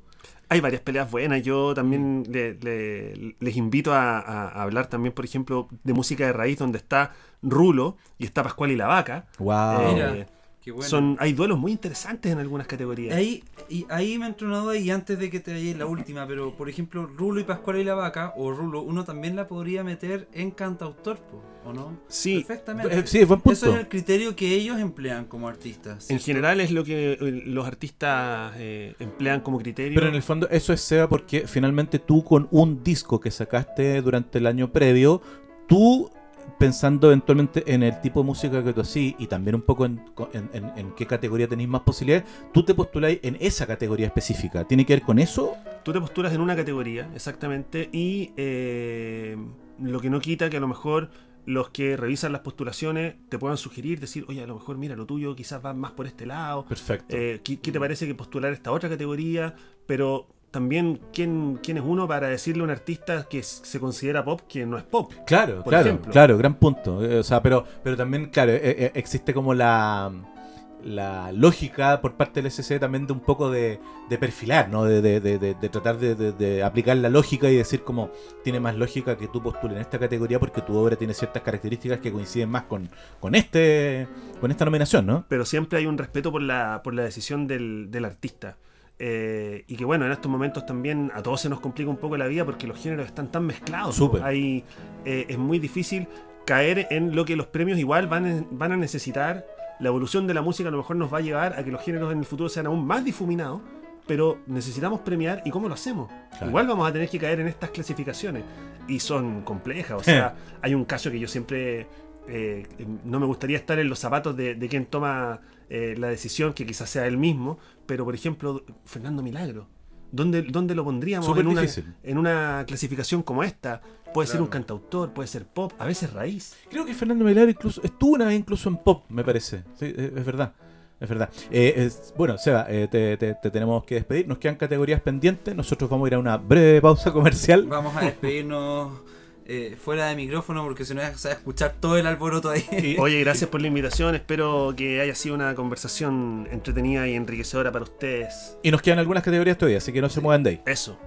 Hay varias peleas buenas. Yo también le- le- les invito a, hablar también, por ejemplo, de música de raíz, donde está Rulo y está Pascual y la Vaca. Wow. Eh, Qué bueno. son, hay duelos muy interesantes en algunas categorías. Ahí, y ahí me entró una duda y antes de que te vayas la última, pero por ejemplo, Rulo y Pascual y la Vaca, o Rulo, uno también la podría meter en cantautor, ¿o no? Sí. Perfectamente. Eh, sí, buen punto. Eso es el criterio que ellos emplean como artistas. En general es lo que eh, los artistas eh, emplean como criterio. Pero en el fondo eso es Seba porque finalmente tú con un disco que sacaste durante el año previo, tú pensando eventualmente en el tipo de música que tú hacís y también un poco en, en- en- en qué categoría tenéis más posibilidades, tú te postuláis en esa categoría específica. ¿Tiene que ver con eso? Tú te postulas en una categoría, exactamente, y eh, lo que no quita que a lo mejor los que revisan las postulaciones te puedan sugerir, decir, oye, a lo mejor mira, lo tuyo quizás va más por este lado. Perfecto. Eh, ¿qué, qué te parece que postular esta otra categoría? Pero también, ¿quién, quién es uno para decirle a un artista que se considera pop que no es pop? Claro, por claro, ejemplo. claro, gran punto. Eh, o sea, pero, pero también, claro, eh, eh, existe como la, la lógica por parte del SC también de un poco de, de perfilar, ¿no? De, de- de- de- de tratar de, de- de aplicar la lógica y decir como tiene más lógica que tú postules en esta categoría porque tu obra tiene ciertas características que coinciden más con, con este con esta nominación, ¿no? pero siempre hay un respeto por la, por la decisión del, del artista. Eh, y que bueno, en estos momentos también a todos se nos complica un poco la vida porque los géneros están tan mezclados. Súper. ¿no? Hay, eh, es muy difícil caer en lo que los premios igual van, van a necesitar. La evolución de la música a lo mejor nos va a llevar a que los géneros en el futuro sean aún más difuminados, pero necesitamos premiar y cómo lo hacemos. Claro. Igual vamos a tener que caer en estas clasificaciones y son complejas. O sea, hay un caso que yo siempre eh, no me gustaría estar en los zapatos de, de quien toma eh, la decisión, que quizás sea él mismo, pero por ejemplo, Fernando Milagro. ¿Dónde, dónde lo pondríamos Súper en una, difícil. en una clasificación como esta? Puede ser un cantautor, puede ser pop, a veces raíz. Creo que Fernando Milagro incluso estuvo una vez incluso en pop, me parece. Sí, es es verdad. Es verdad. Eh, es- bueno, Seba, eh, te, te- te tenemos que despedir. Nos quedan categorías pendientes. Nosotros vamos a ir a una breve pausa comercial. Vamos a despedirnos eh, fuera de micrófono porque si no se va a escuchar todo el alboroto ahí. Oye, gracias por la invitación. Espero que haya sido una conversación entretenida y enriquecedora para ustedes. Y nos quedan algunas categorías todavía, así que no se muevan de ahí. Eso.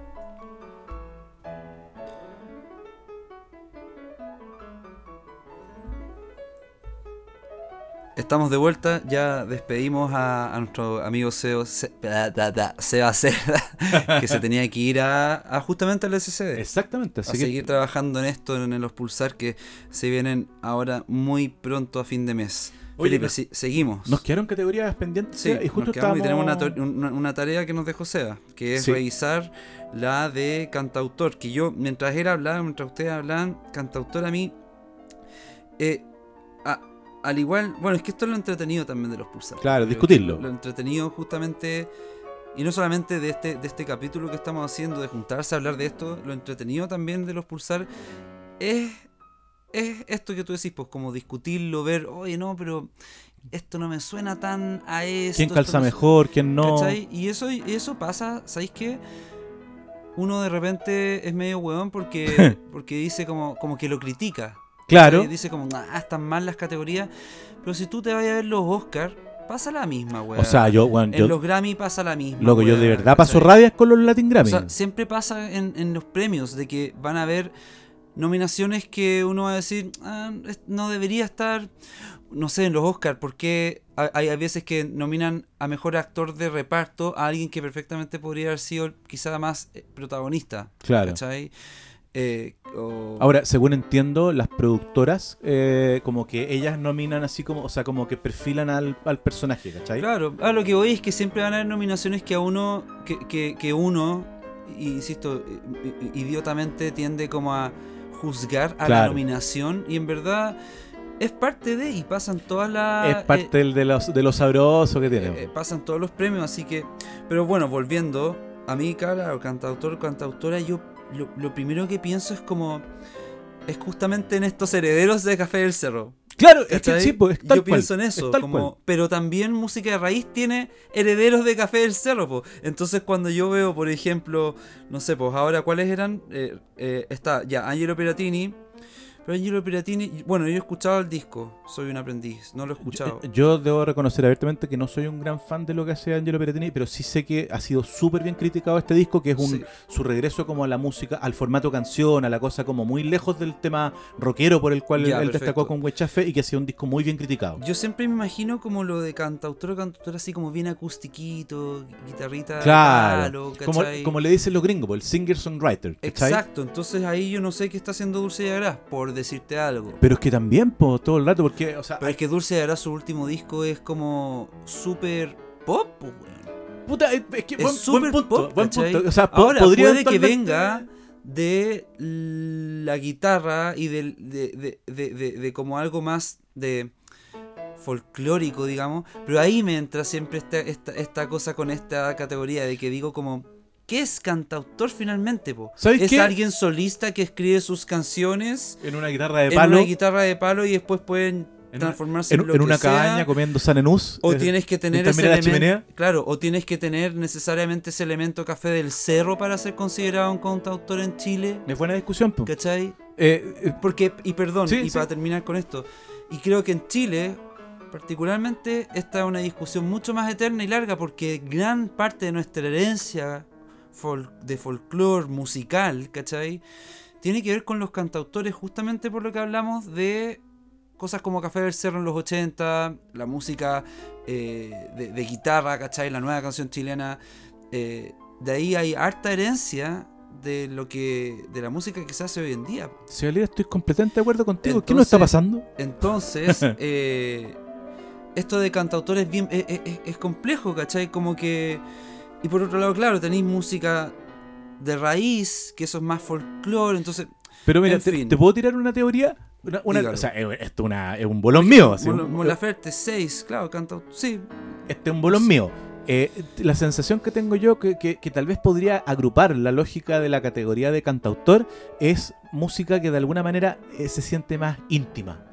Estamos de vuelta, ya despedimos a, a nuestro amigo Seba Cerda, que se tenía que ir a, a justamente al SCD. Exactamente, a así que seguir trabajando en esto, en los pulsar que se vienen ahora muy pronto a fin de mes. Oye, Felipe, si- seguimos. nos quedaron categorías pendientes Sí, y justo nos quedamos y estábamos... tenemos una, to- una- una tarea que nos dejó Seba, que es Sí. revisar la de cantautor. Que yo, mientras él hablaba, mientras ustedes hablaban, cantautor a mí, eh, a- al igual, bueno, es que esto es lo entretenido también de los pulsar. Claro, discutirlo. Lo, entretenido justamente, y no solamente de este, de este capítulo que estamos haciendo, de juntarse a hablar de esto, lo entretenido también de los pulsar es es esto que tú decís, pues como discutirlo, ver, oye, no, pero esto no me suena tan a esto. ¿Quién calza no mejor? ¿Quién no? ¿Cachai? Y eso, y eso pasa, ¿sabéis qué? Uno de repente es medio hueón porque, porque dice como, como que lo critica. Claro. Dice como, ah, están mal las categorías. Pero si tú te vas a ver los Oscars, pasa la misma, weón. O sea, yo, bueno, En yo, los Grammy pasa la misma. loco, yo de verdad paso rabias con los Latin Grammy. O sea, siempre pasa en, en los premios de que van a haber nominaciones que uno va a decir, "Ah, no debería estar, no sé, en los Oscars, porque hay, hay veces que nominan a mejor actor de reparto a alguien que perfectamente podría haber sido quizá más eh, protagonista. claro. ¿Cachai? Eh, o- Ahora, según entiendo, las productoras, eh, como que ellas nominan así como, o sea, como que perfilan al, al personaje, ¿cachai? Claro, a lo que voy es que siempre van a haber nominaciones que a uno, que, que, que uno, insisto, idiotamente tiende como a juzgar a la nominación y en verdad es parte de y pasan todas las... es parte del- de, los, de lo sabroso que tiene. eh, eh, pasan todos los premios, así que... Pero bueno, volviendo, a mí, claro, cantautor, cantautora, yo lo, lo primero que pienso es como... Es justamente en estos herederos de Café del Cerro. claro, es que sí, pues, Yo cual, pienso en es eso, tal como, cual. pero también música de raíz tiene herederos de Café del Cerro, po. Entonces cuando yo veo, por ejemplo, no sé, pues ahora cuáles eran, Eh, eh, está ya Angelo Piratini, pero Angelo Piratini, bueno, yo he escuchado el disco, soy un aprendiz, no lo he escuchado. Yo, yo debo reconocer abiertamente que no soy un gran fan de lo que hace Angelo Peratini, pero sí sé que ha sido súper bien criticado este disco, que es un, Sí. su regreso como a la música, al formato canción, a la cosa como muy lejos del tema rockero por el cual él- Ya, él, perfecto. destacó con Huechafe y que ha sido un disco muy bien criticado. Yo siempre me imagino como lo de cantautor o cantautora así como bien acustiquito, guitarrita Claro, palo, como, le dicen los gringos, el singer-songwriter. Exacto, entonces ahí yo no sé qué está haciendo Dulce de Agras, por decirte algo. Pero es que también, po, todo el rato, porque, o sea, Pero es que Dulce Agras, su último disco, es como súper pop, po, weón. puta, es, que Es buen, súper buen punto, pop, buen punto. O sea, po- Ahora, podría puede que venga de la guitarra y de, de, de, de- de como algo más de folclórico, digamos. Pero ahí me entra siempre esta, esta, esta cosa con esta categoría de que digo como... ¿Qué es cantautor finalmente, po? ¿Sabes ¿Es qué? alguien solista que escribe sus canciones En una guitarra de en palo, una guitarra de palo y después pueden En transformarse en, en, lo en que una sea? cabaña comiendo sanenús. O tienes que tener ese la chimenea. Claro, o tienes que tener necesariamente ese elemento café del cerro para ser considerado un cantautor en Chile. Es buena discusión, po. ¿Cachai? Eh, eh, Porque, y perdón, Sí, y sí. para terminar con esto, y creo que en Chile, particularmente, esta es una discusión mucho más eterna y larga porque gran parte de nuestra herencia fol- de folclore musical, ¿cachai? Tiene que ver con los cantautores justamente por lo que hablamos de cosas como Café del Cerro en los 80, la música eh, de, de guitarra, ¿cachai? La nueva canción chilena. eh, de ahí hay harta herencia de lo que de la música que se hace hoy en día. Si Alida, estoy completamente de acuerdo contigo. ¿Qué nos está pasando? Entonces, eh, esto de cantautor es, bien, es, es- es complejo, ¿cachai? Como que... Y por otro lado, claro, tenéis música de raíz, que eso es más folclore, entonces... Pero mira, en te, fin. te puedo tirar una teoría? Una, o sea, es, esto una- es un bolón mío. así, Mon- un- Mon Laferte 6, claro, cantautor... Sí, este es un bolón mío. Eh, la sensación que tengo yo, que, que- que tal vez podría agrupar la lógica de la categoría de cantautor, es música que de alguna manera eh, se siente más íntima.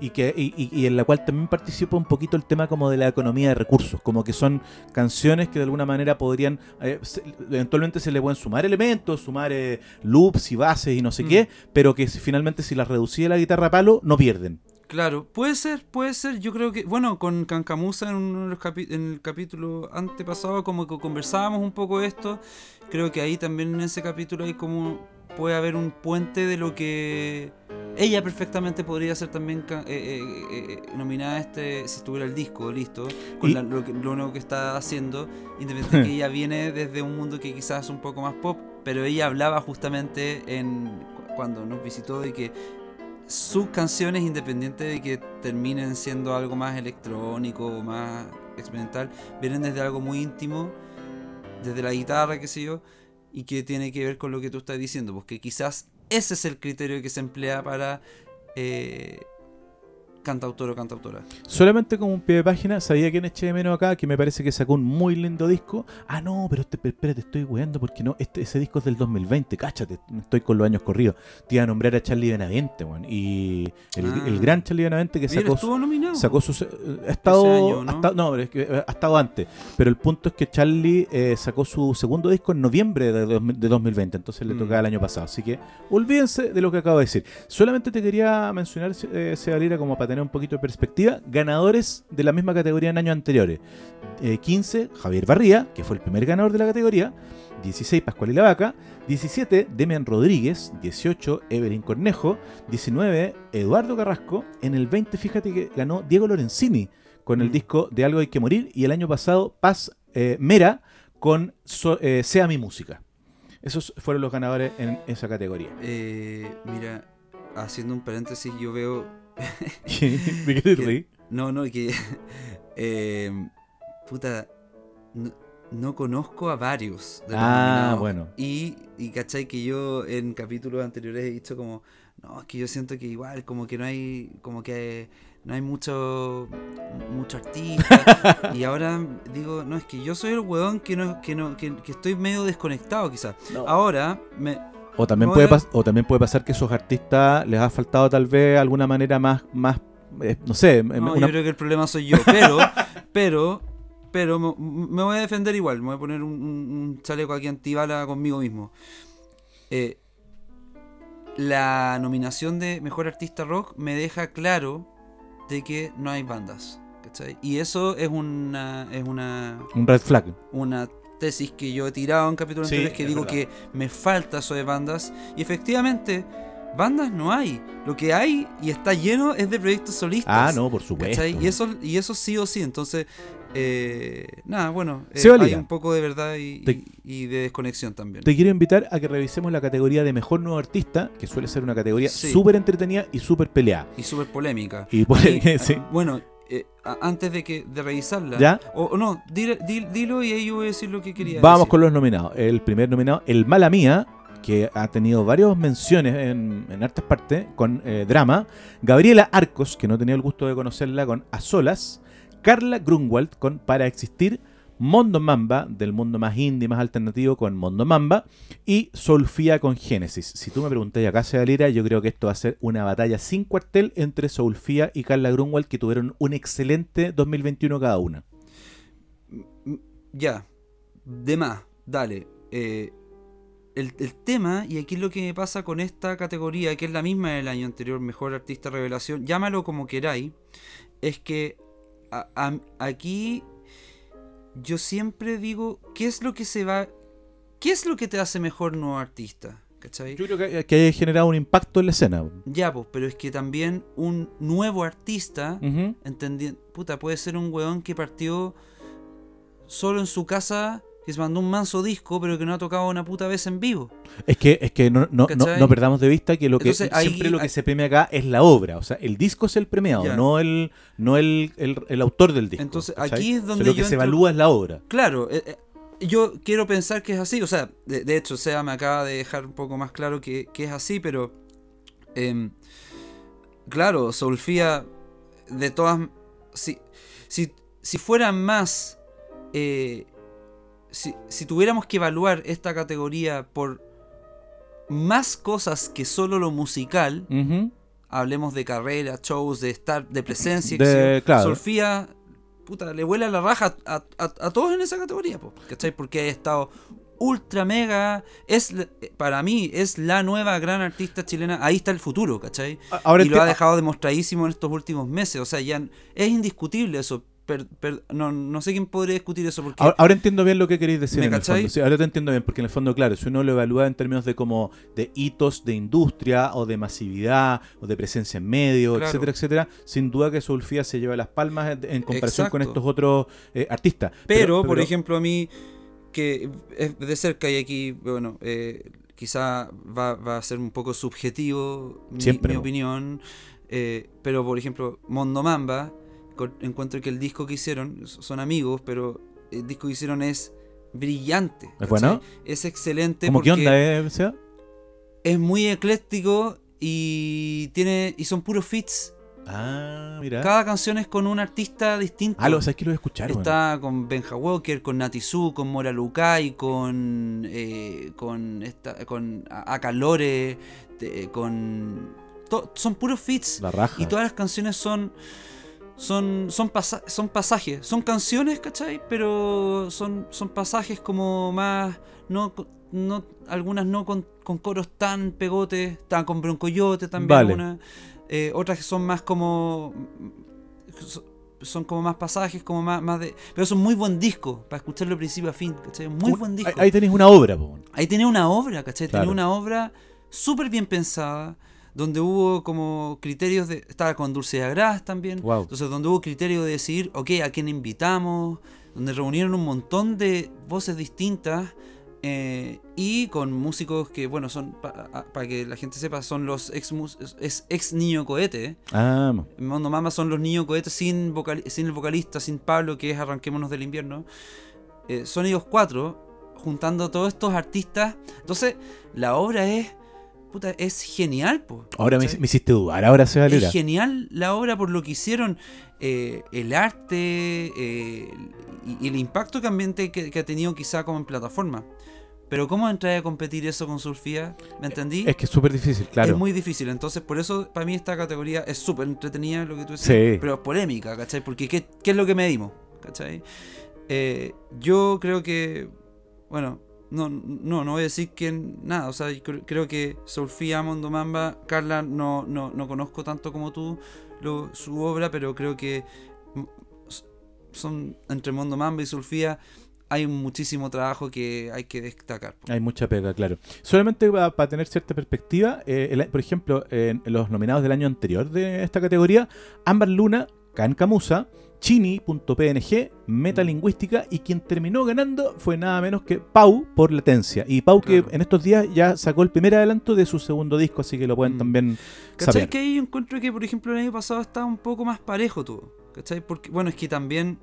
Y que y, y- en la cual también participa un poquito el tema como de la economía de recursos, como que son canciones que de alguna manera podrían, eh, se- eventualmente se le pueden sumar elementos, sumar eh, loops y bases y no sé Mm. qué, pero que finalmente si las reducía la guitarra a palo, no pierden. Claro, puede ser, puede ser. Yo creo que, bueno, con Cancamusa en, uno de los capi- en el capítulo antepasado, como que conversábamos un poco de esto. Creo que ahí también en ese capítulo hay como puede haber un puente de lo que ella perfectamente podría ser también ca- eh, eh, eh, nominada a este si estuviera el disco listo con la- lo, que- lo nuevo que está haciendo independiente de que ella viene desde un mundo que quizás es un poco más pop pero ella hablaba justamente en cu- cuando nos visitó de que sus canciones, independiente de que terminen siendo algo más electrónico o más experimental, vienen desde algo muy íntimo, desde la guitarra, qué sé yo, y que tiene que ver con lo que tú estás diciendo, porque quizás ese es el criterio que se emplea para eh, cantautor o cantautora. Solamente como un pie de página, sabía quién eché de menos acá, que me parece que sacó un muy lindo disco. Ah, no, pero este, espérate, estoy weando porque no, este, ese disco es del 2020, cáchate, estoy con los años corridos. Te iba a nombrar a Charlie Benavente, weón. Y el, Ah. el gran Charlie Benavente que Mira, sacó, estuvo nominado. sacó su. eh, Ha estado. Año, ¿no? ha estado- no, pero es que eh, ha estado antes. Pero el punto es que Charlie eh, sacó su segundo disco en noviembre de, dos- de 2020, entonces le Mm. tocaba el año pasado. Así que olvídense de lo que acabo de decir. Solamente te quería mencionar, eh, Sebalira, como para tener un poquito de perspectiva, ganadores de la misma categoría en años anteriores. Eh, 15, Javier Barría, que fue el primer ganador de la categoría. 16, Pascual y la Vaca. 17, Demian Rodríguez. 18, Evelyn Cornejo. 19, Eduardo Carrasco. En el 20, fíjate que ganó Diego Lorenzini con el Mm. disco De Algo Hay que Morir. Y el año pasado, Paz eh, Mera con So- eh, Sea Mi Música. Esos fueron los ganadores en esa categoría. Eh, mira, haciendo un paréntesis, yo veo. ¿Me quieres Que- reír? No, no, que. eh, puta. No, no conozco a varios de los Ah, bueno. Y, y cachai que yo en capítulos anteriores he dicho como. No, es que yo siento que igual, como que no hay. Como que no hay mucho. Mucho artista. y ahora digo, no, es que yo soy el weón que no, que no, que, que estoy medio desconectado quizás. Ahora me, O también, puede pas- o también puede pasar que esos artistas les ha faltado tal vez alguna manera más, más eh, no sé, No, una- yo creo que el problema soy yo, pero, pero, pero me, me voy a defender igual, me voy a poner un, un- un chaleco aquí antibala conmigo mismo. Eh, la nominación de Mejor Artista Rock me deja claro de que no hay bandas, ¿cachai? Y eso es una, es una, un red flag. una tesis que yo he tirado en capítulos Sí, anteriores que digo verdad. que me falta eso de bandas y efectivamente bandas no hay lo que hay y está lleno es de proyectos solistas Ah, no, por supuesto. ¿cachai? y eso y eso sí o sí entonces eh, nada bueno eh, Se hay un poco de verdad y, Te- y- y de desconexión también Te quiero invitar a que revisemos la categoría de mejor nuevo artista, que suele ser una categoría Sí. súper entretenida y súper peleada. y súper polémica Y sí. bueno eh, antes de que de revisarla ¿Ya? o, o no dile- dil- dilo y ahí yo voy a decir lo que quería Vamos decir. con los nominados. El primer nominado, El Mala Mía, que ha tenido varias menciones en, en hartas partes con eh, drama. Gabriela Arcos, que no tenía el gusto de conocerla, con A Solas. Carla Grunwald, con Para Existir. Mondo Mamba, del mundo más indie, más alternativo, con Mondo Mamba. Y Soulfía con Génesis. Si tú me preguntas acá, Lira, yo creo que esto va a ser una batalla sin cuartel entre Soulfía y Carla Grunwald, que tuvieron un excelente 2021 cada una. Ya, de más, dale. Eh, el, tema, y aquí es lo que pasa con esta categoría, que es la misma del año anterior, Mejor Artista Revelación, llámalo como queráis, es que aquí yo siempre digo, ¿qué es lo que se va... ¿Qué es lo que te hace mejor nuevo artista? ¿Cachai? Yo creo que, que haya generado un impacto en la escena. Ya, pues, pero es que también un nuevo artista Ujú. Entendi- puta, puede ser un weón que partió solo en su casa, que se mandó un manso disco, pero que no ha tocado una puta vez en vivo. Es que, es que no, no, no, perdamos de vista que lo que Entonces, ahí- siempre lo que se premia acá es la obra. O sea, el disco es el premiado, no el, no el, el, el autor del disco. Entonces, ¿cachai? aquí es O sea, donde lo que yo se entro- evalúa es la obra. Claro, eh, eh, yo quiero pensar que es así, o sea, de, de hecho, Sea me acaba de dejar un poco más claro que, que es así, pero... em, claro, Soulfía, de todas... Si, si, si fueran más... eh, si, si tuviéramos que evaluar esta categoría por más cosas que solo lo musical, hablemos de carrera, shows, de estar, de presencia, De- claro. Solfía, puta, le vuela la raja a, a- a todos en esa categoría, po, ¿cachai? Porque ha estado ultra mega, es para mí es la nueva gran artista chilena, ahí está el futuro, ¿cachai? Ahora y lo ha dejado demostradísimo en estos últimos meses, o sea, ya es indiscutible eso. Per- per- no, no sé quién podría discutir eso porque Ahora, ahora entiendo bien lo que queréis decir ¿Me en el fondo. Sí, ahora te entiendo bien, porque en el fondo, claro, si uno lo evalúa en términos de como de hitos de industria o de masividad o de presencia en medio, Claro. etcétera, etcétera, sin duda que Soulfía se lleva las palmas en, comparación con estos otros eh, artistas. Pero, por ejemplo, a mí, que es de cerca y aquí, bueno, eh, quizá va, va a ser un poco subjetivo mi, opinión, eh, pero por ejemplo, Mondo Mamba, encuentro que el disco que hicieron, son amigos, pero el disco que hicieron es brillante. ¿Es ¿cachai? bueno? Es excelente ¿Cómo qué onda, eh, Seba? es muy ecléctico y tiene y son puros fits Ah, mira. Cada canción es con un artista distinto. Ah, lo sabes que lo voy a escuchar. Está con Benja Walker, con Natizu, con Mora Lukai, con eh, con esta, con A- Aka Lore, te- con to- son puros La raja. y todas las canciones son son son, pasa- son pasajes, son canciones, ¿cachai? Pero son son pasajes como más no no algunas no con, con coros tan pegotes, están con Broncoyote también Vale. Eh, otras que son más como so- son como más pasajes, como más, más de. Pero son muy buen disco, para escucharlo de principio a fin, ¿cachai? Muy buen disco. Ahí, ahí tenéis una obra, po. Ahí tenía una obra, ¿cachai? Claro. Tenía una obra súper bien pensada, donde hubo como criterios de... Estaba con Dulce de Agras también. Wow. Entonces, donde hubo criterio de decidir, ok, a quién invitamos, donde reunieron un montón de voces distintas eh, y con músicos que, bueno, son, para que la gente sepa, son los ex, es ex niño cohete. Ah, Mondo Mama son los niños cohetes sin, sin el vocalista, sin Pablo, que es Arranquémonos del invierno. Eh, son ellos cuatro, juntando todos estos artistas. Entonces, la obra es. Puta, es genial, po. ahora me, hiciste dudar, ahora se valera. Es genial la obra por lo que hicieron. eh, el arte eh, y, y el impacto que, ha tenido quizá como en plataforma. Pero ¿cómo entrar a competir eso con Surfía? ¿Me entendí? Es que es súper difícil, claro. Es muy difícil, entonces por eso para mí esta categoría es súper entretenida, lo que tú decías, Sí. pero es polémica, ¿cachai? Porque ¿qué, qué es lo que medimos? ¿cachai? Eh, yo creo que, bueno, no, no, no voy a decir que nada, o sea, creo que Sofía Mondo Mamba, Carla, no, no, no conozco tanto como tú lo- su obra, pero creo que son entre Mondo Mamba y Sofía hay muchísimo trabajo que hay que destacar. Hay mucha pega, claro. Solamente para tener cierta perspectiva, eh, por ejemplo, en los nominados del año anterior de esta categoría, Ámbar Luna, Can Camusa, Chini.png, Metalingüística y quien terminó ganando fue nada menos que Pau por Latencia. Y Pau que Claro. en estos días ya sacó el primer adelanto de su segundo disco, así que lo pueden Mm. también ¿Cachai? saber. Que ahí yo encuentro que, por ejemplo, el año pasado estaba un poco más parejo todo. ¿Cachai? Porque, bueno, es que también,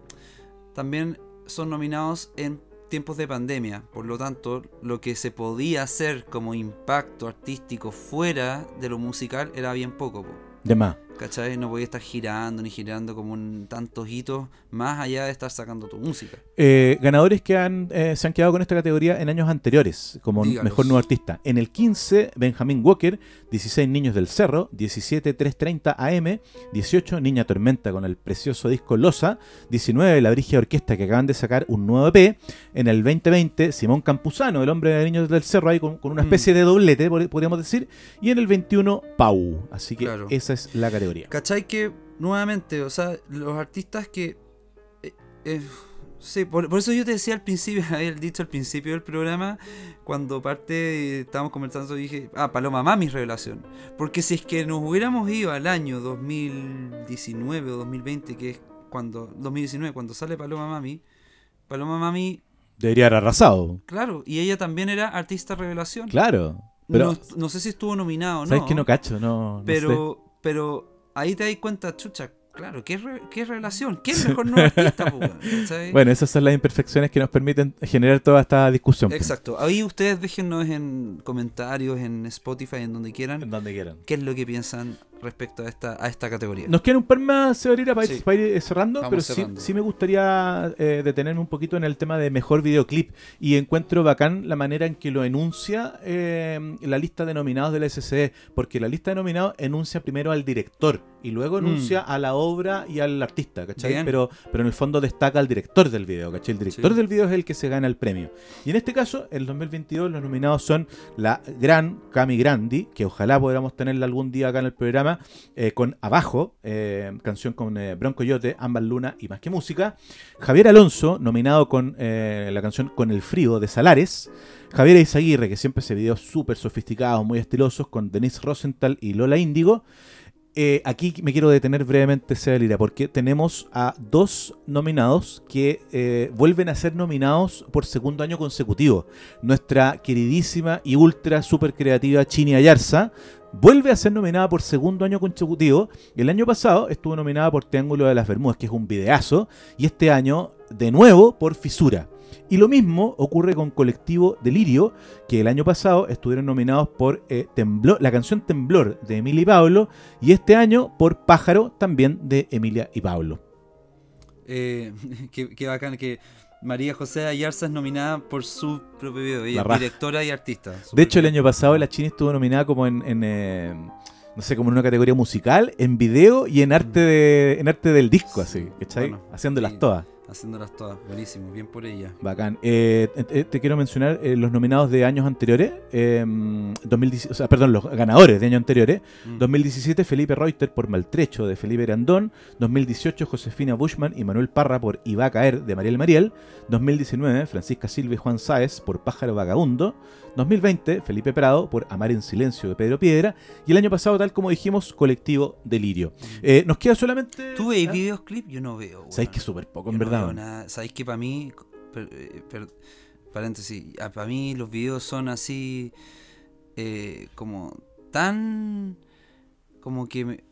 también son nominados en tiempos de pandemia. Por lo tanto, lo que se podía hacer como impacto artístico fuera de lo musical era bien poco. po. De más. ¿Cachai? No podía estar girando ni girando como un tantos hitos más allá de estar sacando tu música. Eh, ganadores que han, eh, se han quedado con esta categoría en años anteriores, como Dígalos. mejor nuevo artista. En el 15, Benjamín Walker, 16 Niños del Cerro, 17 330 AM, 18 Niña Tormenta con el precioso disco Losa, 19 La Brigia Orquesta que acaban de sacar un nuevo EP. En el 2020, Simón Campuzano, el hombre de Niños del Cerro, ahí con, con una Mm. especie de doblete, pod- podríamos decir. Y en el 21, Pau. Así que Claro. esa es la categoría. ¿Cachai? Que nuevamente, o sea, los artistas que. eh, eh, sí, por, por eso yo te decía al principio, había dicho al principio del programa, cuando parte estábamos conversando, dije, ah, Paloma Mami revelación. Porque si es que nos hubiéramos ido al año 2019 o 2020, que es cuando. 2019, cuando sale Paloma Mami, Paloma Mami, Debería haber arrasado. claro, y ella también era artista revelación. Claro. Pero, no, no sé si estuvo nominado no. ¿sabes que no cacho? No, no sé. Pero, pero ahí te das cuenta, chucha, claro, ¿qué, re- qué relación? ¿Qué es mejor nuevo artista? ¿Cachai? Bueno, esas son las imperfecciones que nos permiten generar toda esta discusión. Exacto. Ahí ustedes déjennos en comentarios, en Spotify, en donde En quieran, donde quieran. qué es lo que piensan respecto a esta, a esta categoría. Nos quedan un par más, Severina, para, Sí. para ir cerrando, Vamos pero sí- cerrando. Sí, me gustaría eh, detenerme un poquito en el tema de mejor videoclip. Y encuentro bacán la manera en que lo enuncia eh, la lista de nominados del SCE, porque la lista de nominados enuncia primero al director y luego enuncia a la obra y al artista, ¿cachai? Mm. Bien. Pero, pero en el fondo destaca al director del video, ¿cachai? El director Sí. del video es el que se gana el premio. Y en este caso, el 2022, los nominados son la gran Cami Grandi, que ojalá podamos tenerla algún día acá en el programa, eh, con Abajo, eh, canción con eh, Bronco Yote, Ámbar Luna y Más que Música. Javier Alonso, nominado con la canción Con el Frío de Salares. Javier Izaguirre, que siempre hace videos súper sofisticados, muy estilosos, con Denise Rosenthal y Lola Índigo. Aquí me quiero detener brevemente, Lira, porque tenemos a dos nominados que vuelven a ser nominados por segundo año consecutivo. Nuestra queridísima y ultra super creativa Chini Ayarza, vuelve a ser nominada por segundo año consecutivo. El año pasado estuvo nominada por Triángulo de las Bermudas, que es un videazo, y este año de nuevo por Fisura. Y lo mismo ocurre con Colectivo Delirio, que el año pasado estuvieron nominados por eh, Temblor, la canción Temblor de Emilia y Pablo, y este año por Pájaro también de Emilia y Pablo. Eh, qué, qué bacán que María José Ayarza es nominada por su propio video. Directora y artista. De hecho, el año pasado la Chini estuvo nominada como en, en, eh, no sé, como en una categoría musical, en video y en arte de, en arte del disco, así, ¿cachai? Bueno, Haciéndolas sí. todas. Haciéndolas todas. Buenísimo. Bien por ella. Bacán. Eh, te quiero mencionar eh, los nominados de años anteriores. eh, 2010 o sea, perdón, los ganadores de años anteriores. Mm. 2017, Felipe Reuter por Maltrecho de Felipe Grandón. 2018, Josefina Bushman y Manuel Parra por Iba a caer de Mariel Mariel. 2019, Francisca Silva y Juan Sáez por Pájaro Vagabundo. 2020, Felipe Prado por Amar en Silencio de Pedro Piedra. Y el año pasado, tal como dijimos, Colectivo Delirio. Eh, nos queda solamente. ¿Tú veis videoclip? Yo no veo. Sabéis que súper poco, Yo en no verdad. nada. Sabéis que para mí, per- eh, per- paréntesis, para mí los videos son así eh, como tan como que me-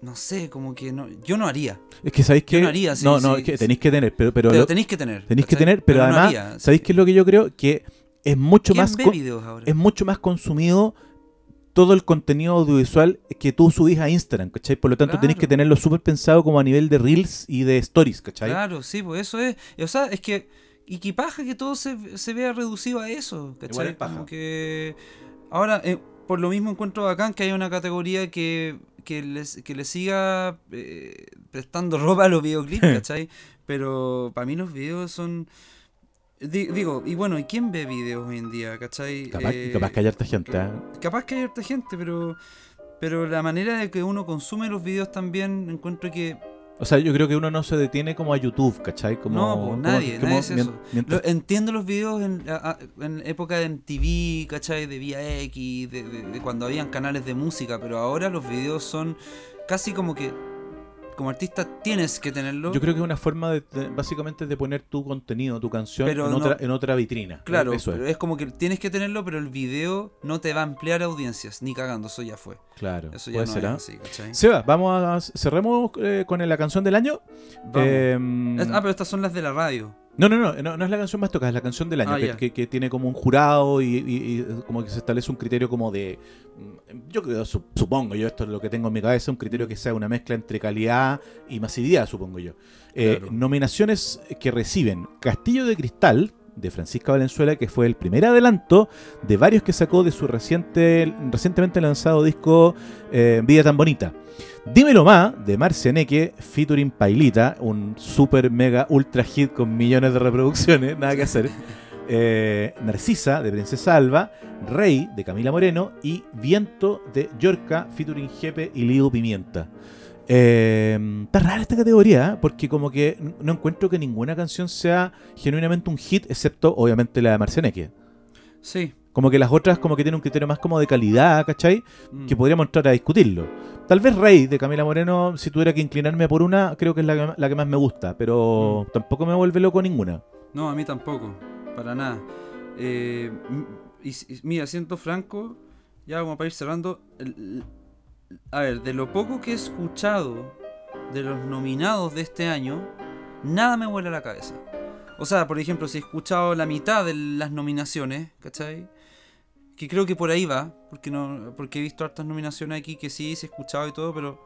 no sé, como que no, yo no haría. Es que sabéis que. no haría, sí, no, no, sí, es que tenéis que tener, pero, pero, Pero lo- tenéis que tener. tenéis que tener, pero, además, haría, ¿sabéis sí. qué es lo que yo creo? Que es mucho ¿Quién más. ve co- videos ahora? es mucho más consumido todo el contenido audiovisual que tú subís a Instagram, ¿cachai? Por lo tanto, Claro. tenés que tenerlo súper pensado como a nivel de Reels y de Stories, ¿cachai? Claro, sí, pues eso es. O sea, es que. Y que paja que todo se, se vea reducido a eso, Igual ¿cachai? es paja. Como que. Ahora, eh, por lo mismo encuentro bacán que haya una categoría que, que, les, que le siga eh, prestando ropa a los videoclips, ¿cachai? Pero para mí los videos son. Di- digo, y bueno, ¿y quién ve videos hoy en día, cachai? Capaz, Eh, capaz que hay harta gente, ¿eh? capaz que hay harta gente, pero. Pero la manera de que uno consume los videos también encuentro que O sea, yo creo que uno no se detiene como a YouTube, ¿cachai? Como, No, pues, nadie, como nadie mien- eso. mientras- entiendo los videos en, en época de MTV, ¿cachai? De Vía X, de, de- de cuando habían canales de música, pero ahora los videos son casi como que como artista tienes que tenerlo. Yo creo que es una forma de, de- básicamente de poner tu contenido, tu canción Pero en, no- otra, en otra vitrina. claro, Eso pero es. es como que tienes que tenerlo, pero el video no te va a ampliar audiencias, ni cagando, eso ya fue. Claro. Eso ya no ser, es ¿ah? así, ¿cachai? Seba, vamos a cerremos eh, con la canción del año. Es- ah, pero estas son las de la radio. No, no, no, no, no es la canción más tocada, es la canción del año, Ah, que, ya. que- que tiene como un jurado y, y- y como que se establece un criterio como de, mm, yo creo, su- supongo yo, esto es lo que tengo en mi cabeza, un criterio que sea una mezcla entre calidad y masividad, supongo yo. Eh, Claro. Nominaciones que reciben Castillo de Cristal, de Francisca Valenzuela, que fue el primer adelanto de varios que sacó de su reciente, recientemente lanzado disco eh, Vida tan Bonita. Dímelo más, de Marcia Neque, featuring Pailita, un super mega ultra hit con millones de reproducciones, nada que hacer. Eh, Narcisa, de Princesa Alba, Rey, de Camila Moreno, y Viento, de Yorca, featuring Jepe y Lido Pimienta. Eh, está rara esta categoría, ¿eh? porque como que no encuentro que ninguna canción sea genuinamente un hit, excepto obviamente la de Marcia Neque. Sí. Como que las otras como que tienen un criterio más como de calidad, ¿cachai? Mm. que podríamos entrar a discutirlo. Tal vez Rey de Camila Moreno, si tuviera que inclinarme por una, creo que es la que, la que más me gusta, pero Mm. tampoco me vuelve loco ninguna. No, a mí tampoco, para nada. Eh, y, y- mira, siento franco, ya como para ir cerrando, el- a ver, de lo poco que he escuchado de los nominados de este año, nada me vuela la cabeza. O sea, por ejemplo, si he escuchado la mitad de las nominaciones, ¿cachai? Que creo que por ahí va, porque no porque he visto hartas nominaciones aquí que sí, se he escuchado y todo, pero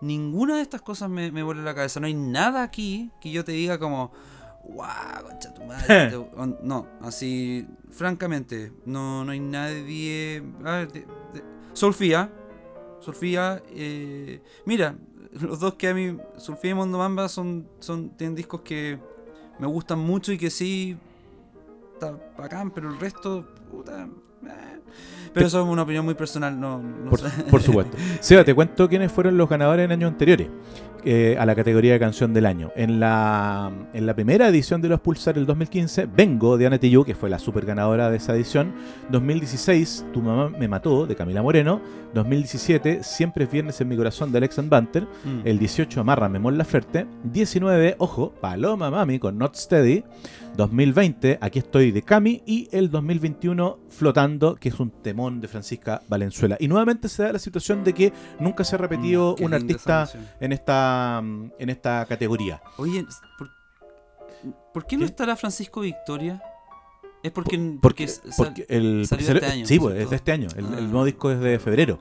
ninguna de estas cosas me, me vuela la cabeza. No hay nada aquí que yo te diga como, ¡guau, concha tu madre! no, así, francamente, no, no hay nadie. A ver, de- de- Solfía, Solfía, eh, mira, los dos que a mí, Solfía y Mondo Mamba son, son, tienen discos que me gustan mucho y que sí, está bacán, pero el resto, puta. Eh. Pero eso es una opinión muy personal, no, no Por, sé. por supuesto. Seba, te cuento quiénes fueron los ganadores en años anteriores eh, a la categoría de canción del año. En la, en la primera edición de los Pulsar el 2015, Vengo de Ana Tijoux, que fue la super ganadora de esa edición. 2016, Tu mamá me mató, de Camila Moreno. 2017, Siempre es viernes en mi corazón, de Alex Banter. Mm. El 18, Amárrame Mon Laferte. 19, ojo, Paloma Mami con Not Steady. 2020, Aquí estoy de Cami. Y el 2021, Flotando que es un temón de Francisca Valenzuela. Y nuevamente se da la situación de que nunca se ha repetido Mm, un artista en esta, mm, en esta categoría. Oye, ¿por, por qué no estará Francisco Victoria? Es porque. Porque, sal- porque el salió salió- este año, sí, pues, es de este año. El, el Ah. nuevo disco es de febrero.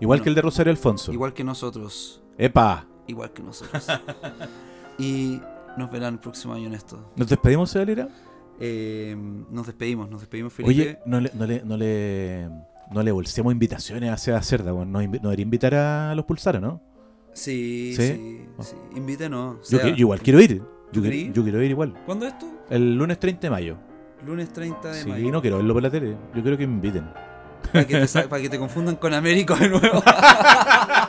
Igual Bueno, que el de Rosario Alfonso. igual que nosotros. Epa, Igual que nosotros. y nos verán el próximo año en esto. ¿nos despedimos, Valera? Eh, nos despedimos, nos despedimos, Felipe. Oye, no le, no le, no le, no le bolseamos invitaciones a Seba Cerda. Bueno, nos, debería invitar a los pulsaros, ¿no? Sí, ¿Sí? sí, sí. Invítenos. Yo, Sea, que- yo igual quiero ir. Yo, ¿Tú quiero- yo quiero ir igual. ¿Cuándo es esto? El lunes 30 de mayo. Lunes 30 de Sí, mayo. no quiero verlo por la tele. Yo quiero que me inviten. Para que, te, para que te confundan con Américo de nuevo.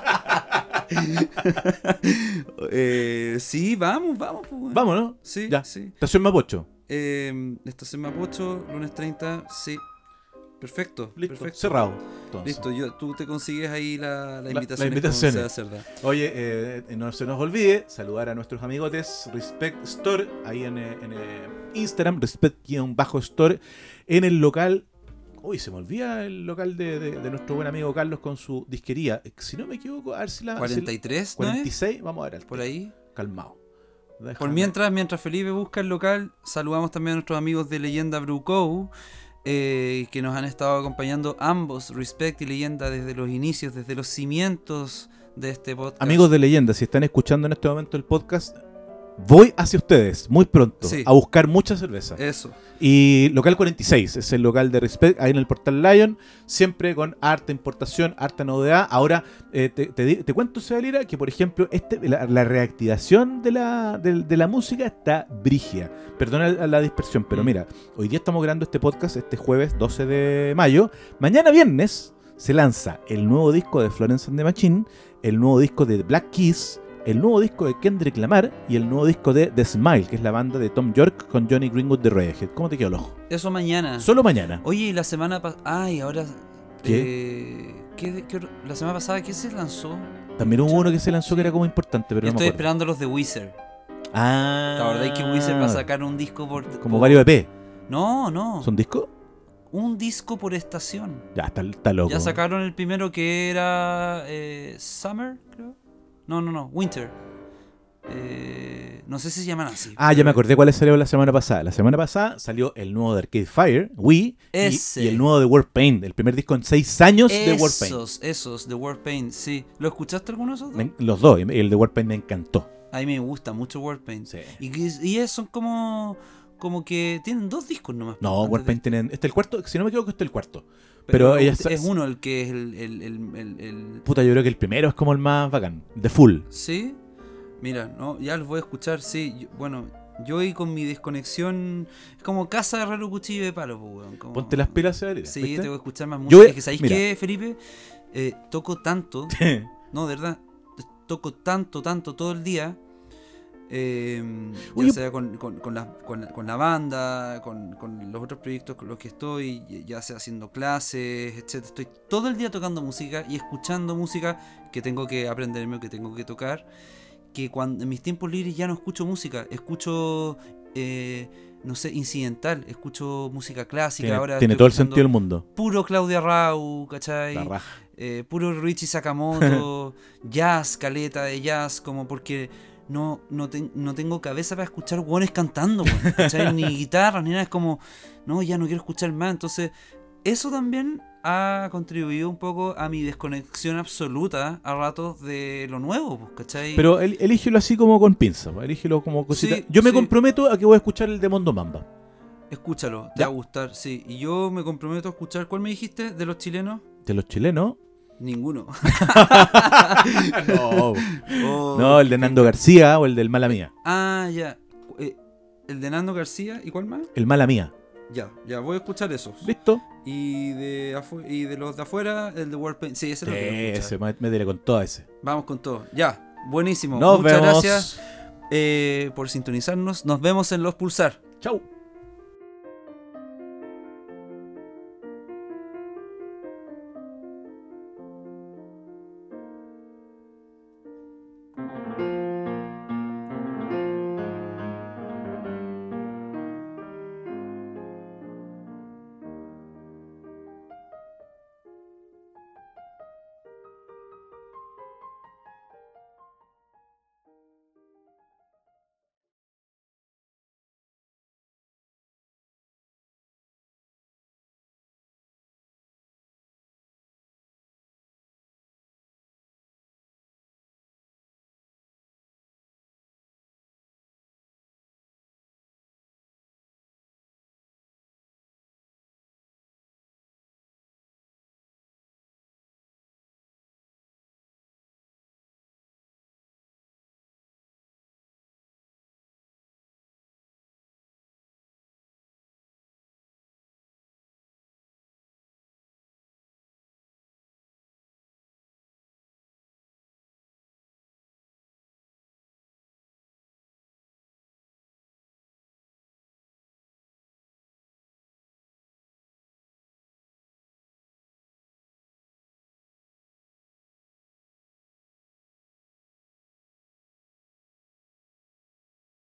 Eh, sí, vamos, vamos. pues. Vamos, ¿no? Sí, Ya. sí. Estación Mapocho. Eh, estación Mapocho, lunes 30, sí. Perfecto, Listo. perfecto. Cerrado. entonces. Listo, yo, tú te consigues ahí la, la invitación. la invitación. Oye, eh, no se nos olvide saludar a nuestros amigotes Respect Store, ahí en, eh, en, eh, Instagram, Respect-Store, en el local. Uy, se me olvida el local de, de- de nuestro buen amigo Carlos con su disquería. Eh, Si no me equivoco, a ver si la. si la- 43, ¿no es? 46, vamos a ver al Por ahí. Calmado. Por mientras, mientras Felipe busca el local, saludamos también a nuestros amigos de Leyenda Brew Co. eh, que nos han estado acompañando ambos, Respect y Leyenda, desde los inicios, desde los cimientos de este podcast. Amigos de leyenda, si están escuchando en este momento el podcast, voy hacia ustedes muy pronto Sí. a buscar mucha cerveza. Eso. Y local 46 es el local de Respect, ahí en el portal Lion, siempre con harta importación, harta novedad. Ahora, eh, te, te cuento, Sebelira, que por ejemplo, este, la, la reactivación de la, de, de la música está brigia. Perdona la, la dispersión, pero Mm. mira, hoy día estamos grabando este podcast, este jueves 12 de mayo. Mañana viernes se lanza el nuevo disco de Florence and the Machine, el nuevo disco de Black Keys, el nuevo disco de Kendrick Lamar y el nuevo disco de The Smile, que es la banda de Tom York con Johnny Greenwood de Radiohead. ¿Cómo te quedó el ojo? Eso mañana. Solo mañana. Oye, y la semana pasada. Ay, ahora. ¿Qué? eh, ¿qué- qué- la semana pasada, ¿qué se lanzó? También hubo uno que se lanzó que era como importante, pero Yo no me estoy acuerdo. esperando los de Wizard. Ah, La verdad es que Wizard va a sacar un disco por. Como por- varios EP. No, no. ¿Son discos? Un disco por estación. Ya, está, está loco. Ya sacaron el primero que era. eh, Summer, creo. No, no, no. Winter. Eh, no sé si se llaman así. Ah, ya me acordé cuál salió la semana pasada. La semana pasada salió el nuevo de Arcade Fire, Wii, y- Ese. Y, el nuevo de Warpaint, el primer disco en seis años de Warpaint. Esos, esos, de Warpaint, sí. ¿Lo escuchaste alguno de esos dos? Me- los dos, y el de Warpaint me encantó. A mí me gusta mucho Warpaint. Sí. Y, y son como. Como que tienen dos discos nomás. No, antes de- Warpaint tienen. Este es el cuarto, si no me equivoco, este es el cuarto. Pero Pero, ella es, uno el que es el, el, el, el- Puta, yo creo que el primero es como el más bacán, de full. ¿Sí? Mira, no, ya los voy a escuchar, sí. yo- bueno, yo hoy con mi desconexión. Es como casa de herrero cuchillo de palo, pues, weón. como- Ponte las pilas, Severina, Sí, ¿viste? tengo que escuchar más Yo música. voy- Es que sabéis qué, Felipe? Eh, toco tanto. No, de verdad. Toco tanto, tanto todo el día. Eh, ya sea con, con- con la, con, la- banda, con, con los otros proyectos con los que estoy, ya sea haciendo clases, etc. Estoy todo el día tocando música y escuchando música que tengo que aprenderme o que tengo que tocar. Que cuando en mis tiempos libres ya no escucho música, escucho, eh, no sé, incidental, escucho música clásica. Tiene, ahora tiene todo el sentido del mundo. Puro Claudia Rau, ¿cachai? La raja. eh, puro Richie Sakamoto, jazz, caleta de jazz, como porque no, no, ten- no tengo cabeza para escuchar hueones cantando, ni guitarras, ni nada, es como, no, ya no quiero escuchar más, entonces eso también ha contribuido un poco a mi desconexión absoluta a ratos de lo nuevo, pues, ¿cachai? Pero el- elígelo así como con pinza, pues, elígelo como cosita. Sí, Yo me sí. comprometo a que voy a escuchar el de Mondo Mamba. Escúchalo, te Ya. va a gustar, sí. Y yo me comprometo a escuchar, ¿cuál me dijiste? ¿De los chilenos? De los chilenos. Ninguno. no, Oh, no, el de Nando García o el del Mala Mía. Ah, ya. Eh, el de Nando García, ¿y cuál más? El Mala Mía. Ya, ya, voy a escuchar esos. ¿Listo? Y de, afu- y de los de afuera, el de Warpaint. Sí, ese lo quiero. Ese, mé- métele con todo ese. Vamos con todo. Ya, buenísimo. Nos Muchas vemos. gracias eh, por sintonizarnos. Nos vemos en Los Pulsar. Chau.